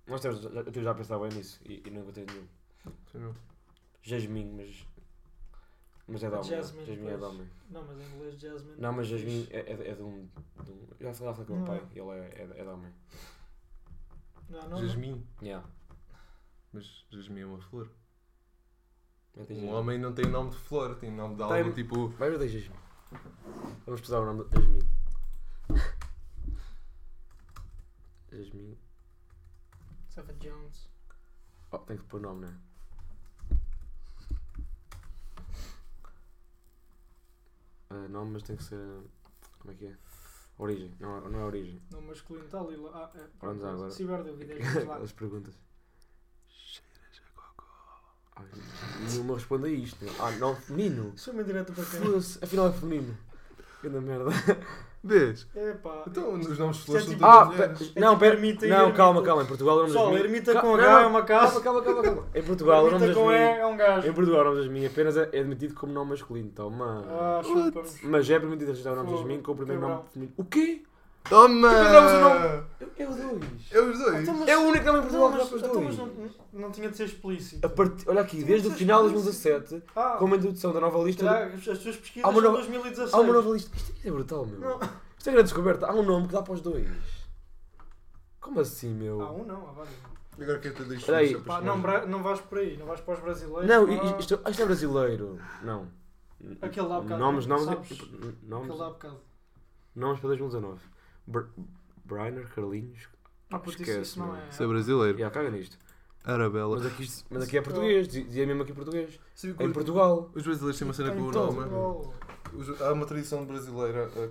Nós temos, já, eu já pensava bem nisso e, e não encontrei nenhum. Sim, não. Jasmine, mas. Mas é de homem. Jasmine, Jasmine é de homem. Não, mas em inglês Jasmine. Não, mas Jasmine é, é, é de um. De um já falei com o meu pai e ele é, é, é de homem. Não, não. Jasmine. Yeah. Mas Jasmine é uma flor. Um homem não tem nome de flor, tem nome de algo tipo. Vai ver daí Jasmine. Vamos pesquisar o nome de Jasmine. Jasmine. Safa Jones. Oh, tem que pôr nome, não é? Ah, nome, mas tem que ser. Como é que é? Origem. Não, não é origem. No masculino está ali. lá. Ah, é. Vamos lá agora. Ciberdúvidas, vamos lá. As perguntas. Ai, nenhuma responde a isto. meu. Ah, não, feminino. Isso é uma direta para quem? Foda-se, afinal é feminino. Grande merda. Vês? Epá. Então, os nomes de é flores são tipo- todas Ah, mulheres. pe- É não, tipo pera. ermita e Não, ermita. calma, calma. Em Portugal o nome das Pessoal, minhas. ermita Ca- com não, H é uma casa. Calma, calma, calma, calma. Em Portugal o nome Ermita das com E minhas. é um gajo. Em Portugal o nome das minhas apenas é admitido como nome masculino. Toma. Ah, chupa-nos. Mas é permitido registrar o nome das Fogo, minhas com o primeiro cabrão. nome feminino. O quê? Toma! Encontramos o nome. É o dois. É os dois. Então, mas- É o único nome em Portugal Não, que dá para os então, dois. mas não, não tinha de ser explícito. A partir- Olha aqui, Tinha desde o final de explícito. 2017, Ah, com a introdução da nova lista. as as tuas pesquisas Há uma são nova- 2016. Há uma nova lista. Isto é brutal, meu. Não. Isto é grande descoberta. Há um nome que dá para os dois. Como assim, meu? Há um não, há vários. Agora quero ter dois Espera aí. filhos, só Pá, não, bra- não vais por aí, não vais para os brasileiros. Não, i- isto, isto é brasileiro. Não. Aquele lá há bocado, Nomes, nomes, sabes? nomes, Aquele lá há bocado. nomes para 2019. Br Briner, Carlinhos. Ah, isso, esquece, isso não é. Isso é brasileiro. Já, caga nisto. Arabella. Mas aqui, mas aqui é português. Dizia mesmo aqui português. Que Em Portugal. Os brasileiros têm uma cena com o nome. Os- Há uma tradição brasileira, eh,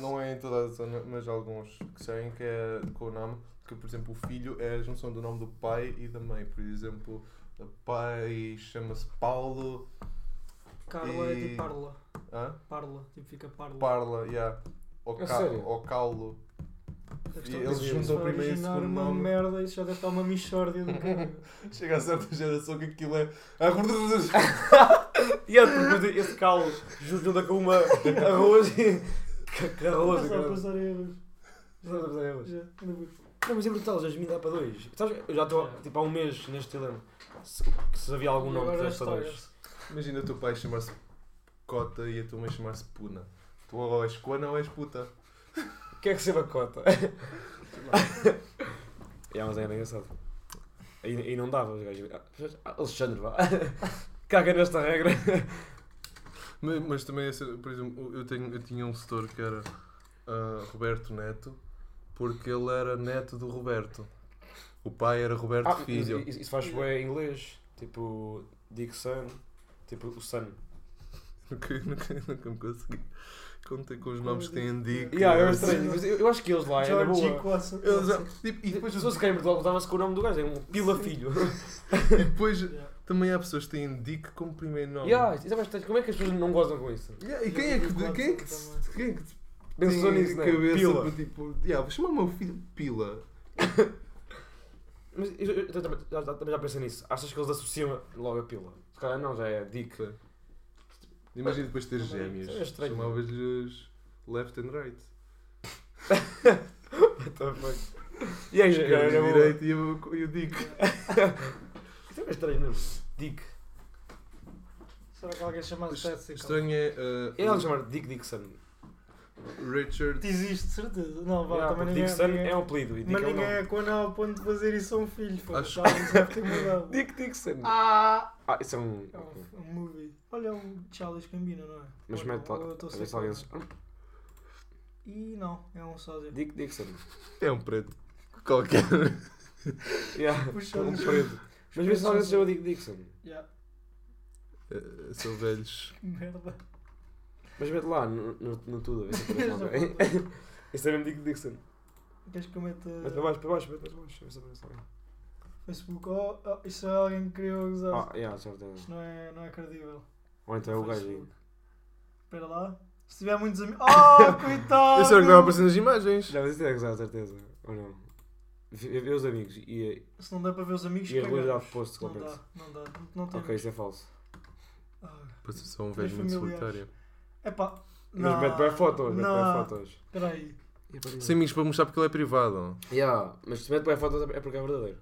não é em toda a zona, mas alguns que seguem, que é com o nome, que por exemplo o filho é a junção do nome do pai e da mãe. Por exemplo, o pai chama-se Paulo. Carla é E- tipo parla. Hã? Parla, tipo fica parla. Parla, yeah. Ca sério? ou Caulo. É eles juntam vai primeiro e originar segundo uma nome. merda, isso já deve estar uma mixórdia do caralho. Chega a certa geração que aquilo é. E é porque esse calo junta com uma arroz e. Que arroz, Passar a cara. passar erros. Não, Já, ainda bem. mas é brutal, Jasmine dá para dois. Sabes, eu já estou tipo há um mês neste dilema. Se, se havia algum nome que desse para dois. Imagina o teu pai chamar-se Cota e a tua mãe chamar-se Puna. Tu ou és Coana ou és puta. O que é que se cota? É, mas era engraçado. E, e não dava, os gajos. Ah, Alexandre, vá. Caga nesta regra. Mas, mas também, essa, por exemplo, eu, tenho, eu tinha um setor que era ah, Roberto Neto, porque ele era neto do Roberto. O pai era Roberto Ah, Filho. isso, isso faz bué em inglês. Tipo, Dick Son. Tipo, o Son. Nunca, nunca, nunca me consegui. Contei com os nomes que têm Dick. Yeah, eu ah, estranho, mas eu, eu acho que eles lá é George boa. Eles, ah, tipo, e depois, Se fosse cá em Portugal, usava-se com o nome do gajo, é um Pila Filho. e depois Yeah. também há pessoas que têm Dick como primeiro nome. yeah, isso é bastante- como é que as pessoas não gozam com isso? Yeah, e quem é que, quem é que, também. quem é que Pensou nisso, né? cabeça Pila. para tipo, yeah, vou chamar o meu filho Pila. Mas eu, eu, eu também, já, já- também já pensei nisso. Achas que eles associam logo a pila? Se calhar não, já é Dick. Imagina depois ter isso é estranho. Chamavas-lhes left and right. What the fuck? E aí, já era e boa. direita e o, e o Dick. Isso é estranho mesmo. Dick. Será que alguém chama de Patsy? Estranho é uh, É ele chamar Dick Dixon. Richard. Existe, de certeza. Não, vá, Yeah, também Dixon ninguém, é um apelido e Dick Mas é ninguém nome. é com ao ponto de fazer isso a um filho. Foi. Acho- mudado. Dick Dixon. Ah! Ah, isso é um. É um, um movie. Olha, é um Charles Gambino, não é? Mas mete A ver ser se alguém. E não, é um sósia. Dick Dixon. É um preto. Qualquer. Yeah, Puxa, um preto. Mas vê se alguém se chama Dick Dixon. Yeah. Uh, são velhos. Que merda. Mas mete lá no, no, no tudo, a ver se aparece alguém. Isso é mesmo Dick Dixon. Queres que eu meta Mete para baixo, para baixo, mete para baixo. a ver se aparece alguém. Facebook? Oh, oh, isso é alguém que queria usar. Ah, yeah, certeza. Isto não é, não é credível. Ou então é o gajo. Espera lá. Se tiver muitos amigos. Oh, coitado! Isso era o que vai aparecer nas imagens. Já, mas isso é gozar, certeza. Ou não? Vê vê os amigos e, Se não dá para ver os amigos, e a cagamos. realidade post Não completo. dá, não dá. Não tem. Ok, isso é falso. Ah, ser só um Três velho muito solitário. Epá. Mas mete bem fotos, mete bem não. fotos. Espera aí. Sem amigos para mostrar porque ele é privado. Yeah, mas se mete bem fotos é porque é verdadeiro.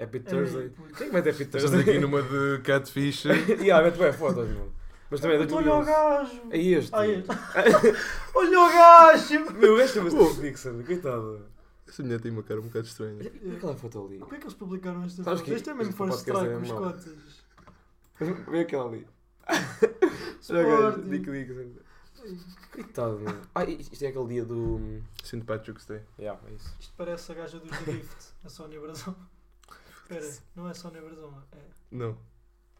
Happy Thursday. Puto. é Quem que mete Happy Estamos Thursday? aqui numa de catfish. yeah, mete bem fotos, meu. Mas também é da Olha o gajo! É este. Ai, este. Olha o gajo! Meu, este chama-se Oh. Dick Dixon, coitado. Essa mulher tem uma cara um bocado estranha. Olha aquela foto ali. Como é que eles publicaram esta Sabes foto? que Isto é mesmo este Force podcast Strike é com os mau. cotas. Vê aquela ali. O Sporting. Dick Dixon. Coitado, meu. Ah, isto é aquele dia do. St. Patrick's Day. Yeah, é isso. Isto parece a gaja dos The Gift, a Sónia Brazão. Espera, não é Sónia Brazão, é. Não.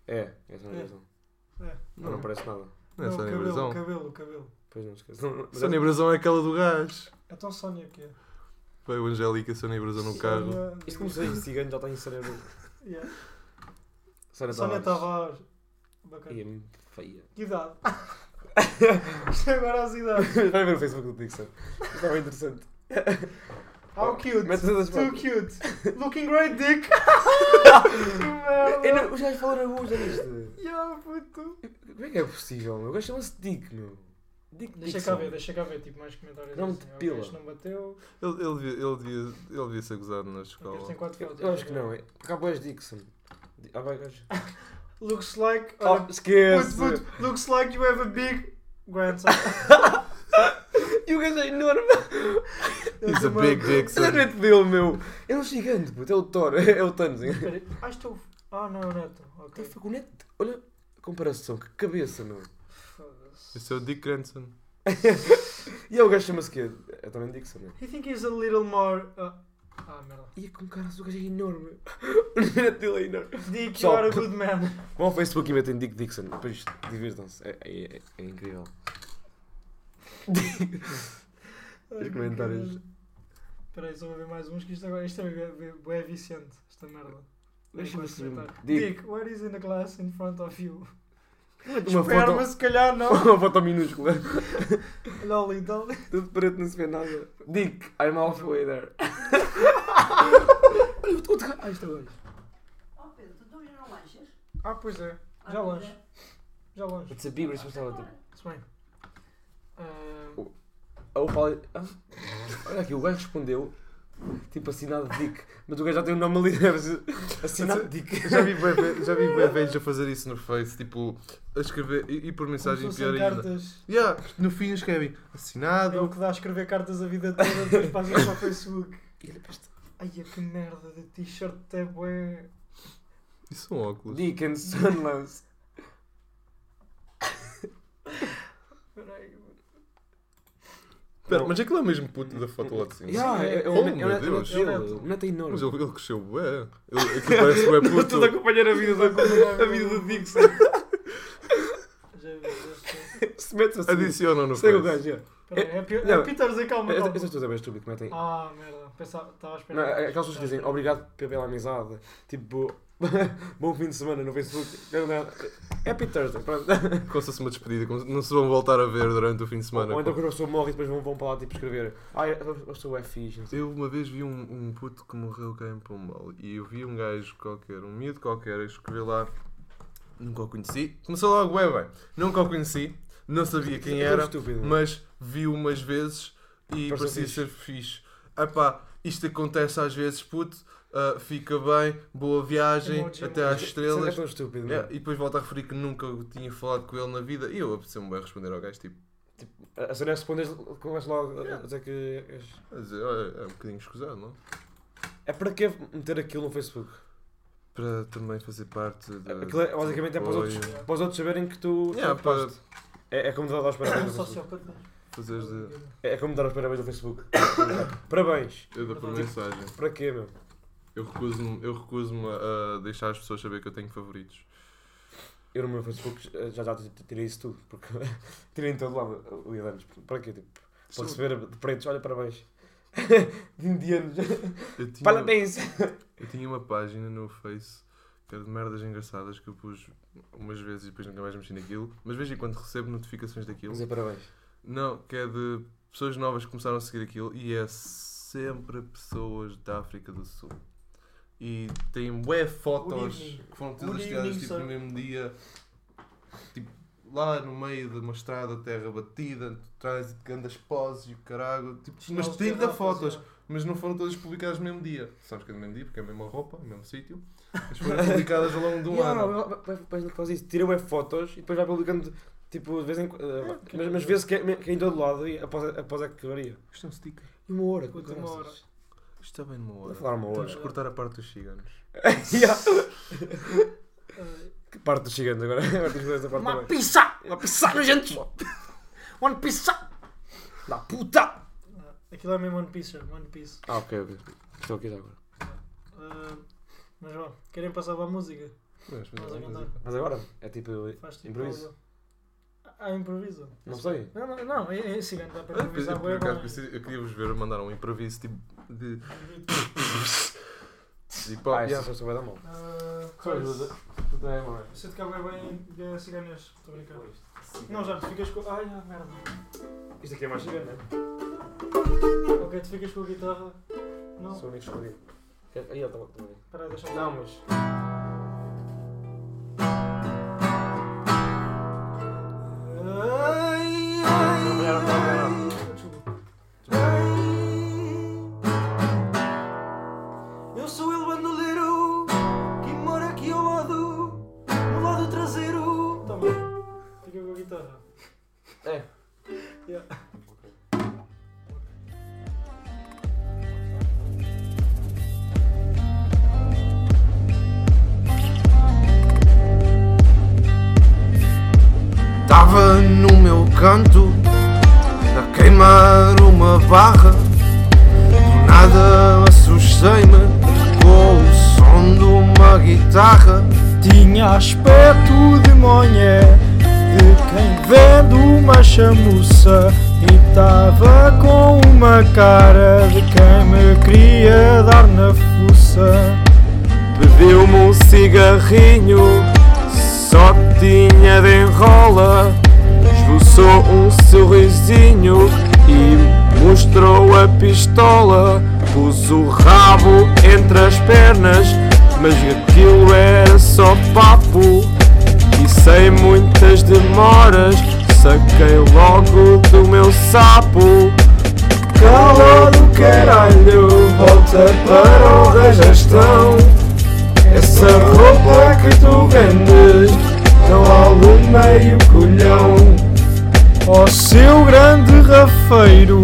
É, é a É. razão. é. Não, não parece nada. Não é Não, Sónia cabelo, Brazão. cabelo, cabelo. Pois não esquece. Não, não, Sónia Brazão é aquela do gás. Então Sónia que é? Foi o Angélica, Sónia Brazão no carro. Sónia- Isto começou em cigano, já está em cérebro. Yeah. Sónia Sónia Tavares. Tavares. Bacana. Ia-me feia. Que idade? Isto é agora as idades. Vai ver o Facebook do Dixon. Isto é interessante. How cute. Too fotos. cute. Looking great, dick. que merda. Os gajos falaram hoje disto. Ya, puto. Como é que é possível, meu? O gajo chama-se Dick, meu. Dick Deixa Dixon. cá ver, deixa cá ver, tipo, mais comentários. Não assim. te Ok, pila. Este não bateu. Ele, ele, devia, ele, devia, ele devia ser gozado na escola. Este tem quatro Eu, fotos. eu acho que não, é. Porque há boas Dixon. Di- Ah, vai, gajo. Looks like. Oh, olha, esquece! Put, put, looks like you have a big grandson. E o gajo é enorme! He's a big Olha a Dixon. net dele, meu! É um gigante, puto. É o Thor. É o Thanos. Espera aí. Ah, estou. Ah, não, é o neto. Ok. Foi com o net. Olha a comparação. Que cabeça, meu. Foda-se. Esse é o Dick Granson. E é o gajo chama-se quê? É também Dixon, né? I think he's a little more. Uh... Ah, merda. E é com cara, o gajo é enorme. O net dele é enorme. Dick, you Pessoal. are a good man. Vão ao Facebook e metem Dick Dixon. Depois divirtam-se. É, é, é, é incrível. Ai, que comentários. caralho. Espera aí, só vou ver mais uns que isto agora. Isto é bué- bué viciante, esta merda. Deixa-me Enquanto saber. Dick. Dick, what is in the class in front of you? Uma Espera, foto, mas se calhar não. uma foto minúscula. Loli, Loli. Tudo preto, não se vê nada. Dick, I'm halfway there. Olha, o outro. Ah, isto é o gajo. Ó Pedro, tu não lanchas? Ah, pois é. Ah, Já longe. é. Já longe. It's a big responsibility. Se bem. Ah, Ah, o Paulo. Ah, olha aqui, o gajo respondeu. Tipo assinado Dick. Mas o gajo já tem o nome ali. Assinado Dick. Já vi ve- já vi bué velhos a fazer isso no Face, tipo, a escrever e, e por como mensagem se pior ainda. cartas. Yeah, no fim escrevem É o assinado. que dá a escrever cartas a vida toda, depois passam para o Facebook. E para este. Ai, que merda de t-shirt é bué. Isso são óculos. Dick and Sunlance. Espera aí. Pera, mas aquilo é o mesmo puto da foto lá de cima. Yeah, é, é, Oh, é, meu o net- é o net Deus. dele. O net é enorme. Mas ele, ele cresceu bué. Ele, aquilo parece bué puto. Estou a acompanhar a vida da, a vida do Dixon. Já vi, já sei. Se metes assim. Adicionam no Segue o gajo, é, Pi- Não. é Peter Zé, calma, calma. Essas tudo é bem estúpido que metem. Ah, merda. Pensava, estava a esperar. é aquelas pessoas que dizem obrigado pela amizade. Tipo, bom fim de semana no Facebook. Happy Thursday. Pronto. Como se fosse uma despedida, como se não se vão voltar a ver durante o fim de semana. Ou então quando a pessoa morre e depois vão, vão para lá tipo escrever. Ai, eu sou é fixe. não sei. Eu uma vez vi um, um puto que morreu cá em Pombal e eu vi um gajo qualquer, um miúdo qualquer, a escrever lá, nunca o conheci. Começou logo, ué, bem, nunca o conheci, não sabia quem É era, estúpido. mas vi umas vezes e Pareceu parecia fixe. ser fixe. Epá, isto acontece às vezes, puto, ah, fica bem, boa viagem, Emoji, até emoji. às Isso estrelas. É estúpido. Yeah, e depois volta a referir que nunca tinha falado com ele na vida e eu apeteceu-me bem responder ao gajo, tipo, A cena é respondes, começa logo a dizer que. a dizer, "Olha, é um bocadinho escusado, não? É para que meter aquilo no Facebook? Para também fazer parte de. Aquilo é, basicamente é para os, outros, para os outros saberem que tu. Yeah, tu para é, é como dar os parabéns. Sociopata. Fazeres de. É como dar os parabéns no Facebook. Parabéns. Eu dou por mensagem. Para quê, meu? Eu recuso-me eu recuso a deixar as pessoas saber que eu tenho favoritos. Eu no meu Facebook já, já tirei isso tudo. Porque tirei em todo lado o dia de anos. Para quê? Tipo, para receber de pretos, olha, parabéns. de indianos. Tinha, Parabéns! eu tinha uma página no Face que era de merdas engraçadas que eu pus umas vezes e depois nunca mais mexi naquilo. Mas veja quando recebo notificações daquilo. Dizer parabéns. Não, que é de pessoas novas que começaram a seguir aquilo e é sempre pessoas da África do Sul. E tem bué fotos que foram todas tiradas tipo, no mesmo dia. Tipo, lá no meio de uma estrada, terra batida, trânsito, grandes poses e o caralho. Tipo, mas Chinelos de 30 garrafas, fotos, mas não foram todas publicadas no mesmo dia. Sabes que é no mesmo dia, porque é a mesma roupa, o mesmo sítio. Mas foram publicadas ao longo de um Yeah, ano. vai- vai- faz isso. Tira web fotos e depois vai publicando. Tipo, de vez em quando. eh, mas, mas vezes que é, que é em todo lado e após, após é que varia. Isto é um sticker. E uma hora, Puta, com uma hora. Isto está bem numa hora. falar uma hora. Temos que cortar a parte dos ciganos. Yeah. Que parte dos gigantes agora? Agora tens que fazer essa parte Uma também. pizza! Uma pizza, gente! One pizza! Da puta! Ah, Aquilo é mesmo One Piece, já, One Piece. Ah, ok, ok. Estou aqui já agora. Ah, mas vá, querem passar para a música? Mas, Vamos a mas- cantar. Mas agora? É tipo. Faz tipo Improviso. algo. Ah, improviso. Não sei. Não, não, não, é, é assim, dá para improvisar eu, por bué acaso, bem. pensei- eu queria vos ver mandar um improviso tipo de. E pá, Ah, dar mal. Ah, Só ajuda. Tu também, mano. Você te cabe bem, bem ciganês. Estou a brincar. Não, já, tu ficas com. Ai, ah, merda. Isto aqui é mais gigante, né? Ok, tu ficas com a guitarra. Não, Sou o único escolhido. Aí ele estava também. espera aí, deixa-me. Não, mas. Tava com uma cara de quem me queria dar na fuça. Pediu-me um cigarrinho, só tinha de enrola. Esboçou um sorrisinho e mostrou a pistola. Pus o rabo entre as pernas, mas aquilo era só papo. E sem muitas demoras, saquei logo do meu sapo. Cala do caralho, volta para o rajastão. Essa roupa que tu vendes não vale meio colhão. Ó seu grande rafeiro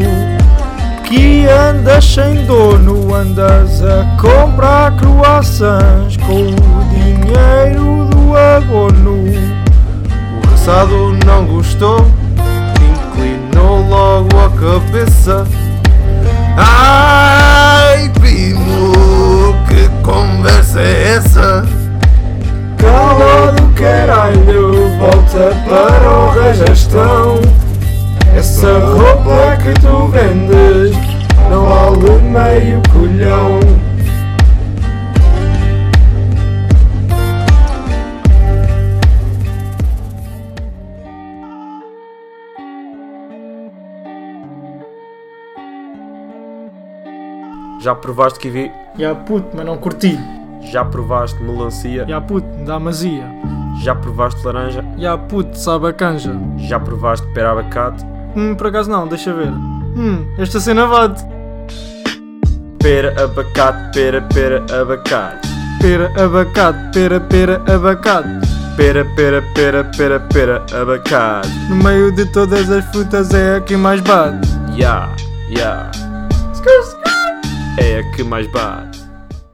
que andas sem dono, andas a comprar croissants com o dinheiro do abono. O raçado não gostou, inclinou logo a cabeça. Ai, primo, que conversa é essa? Cala do caralho, volta para o rajastão. Essa roupa que tu vendes não vale meio colhão. Já provaste kiwi? Já puto, mas não curti. Já provaste melancia? Já puto, dá mazia. Já provaste laranja? Já puto, sabe a canja. Já provaste pera abacate? Hum, por acaso não, deixa ver. Hum, esta cena bate. Pera abacate, pera, pera abacate. Pera, abacate, pera, pera, abacate. Pera, pera, pera, pera, pera abacate. No meio de todas as frutas é a que mais bate. Ya, ya. É a que mais bate.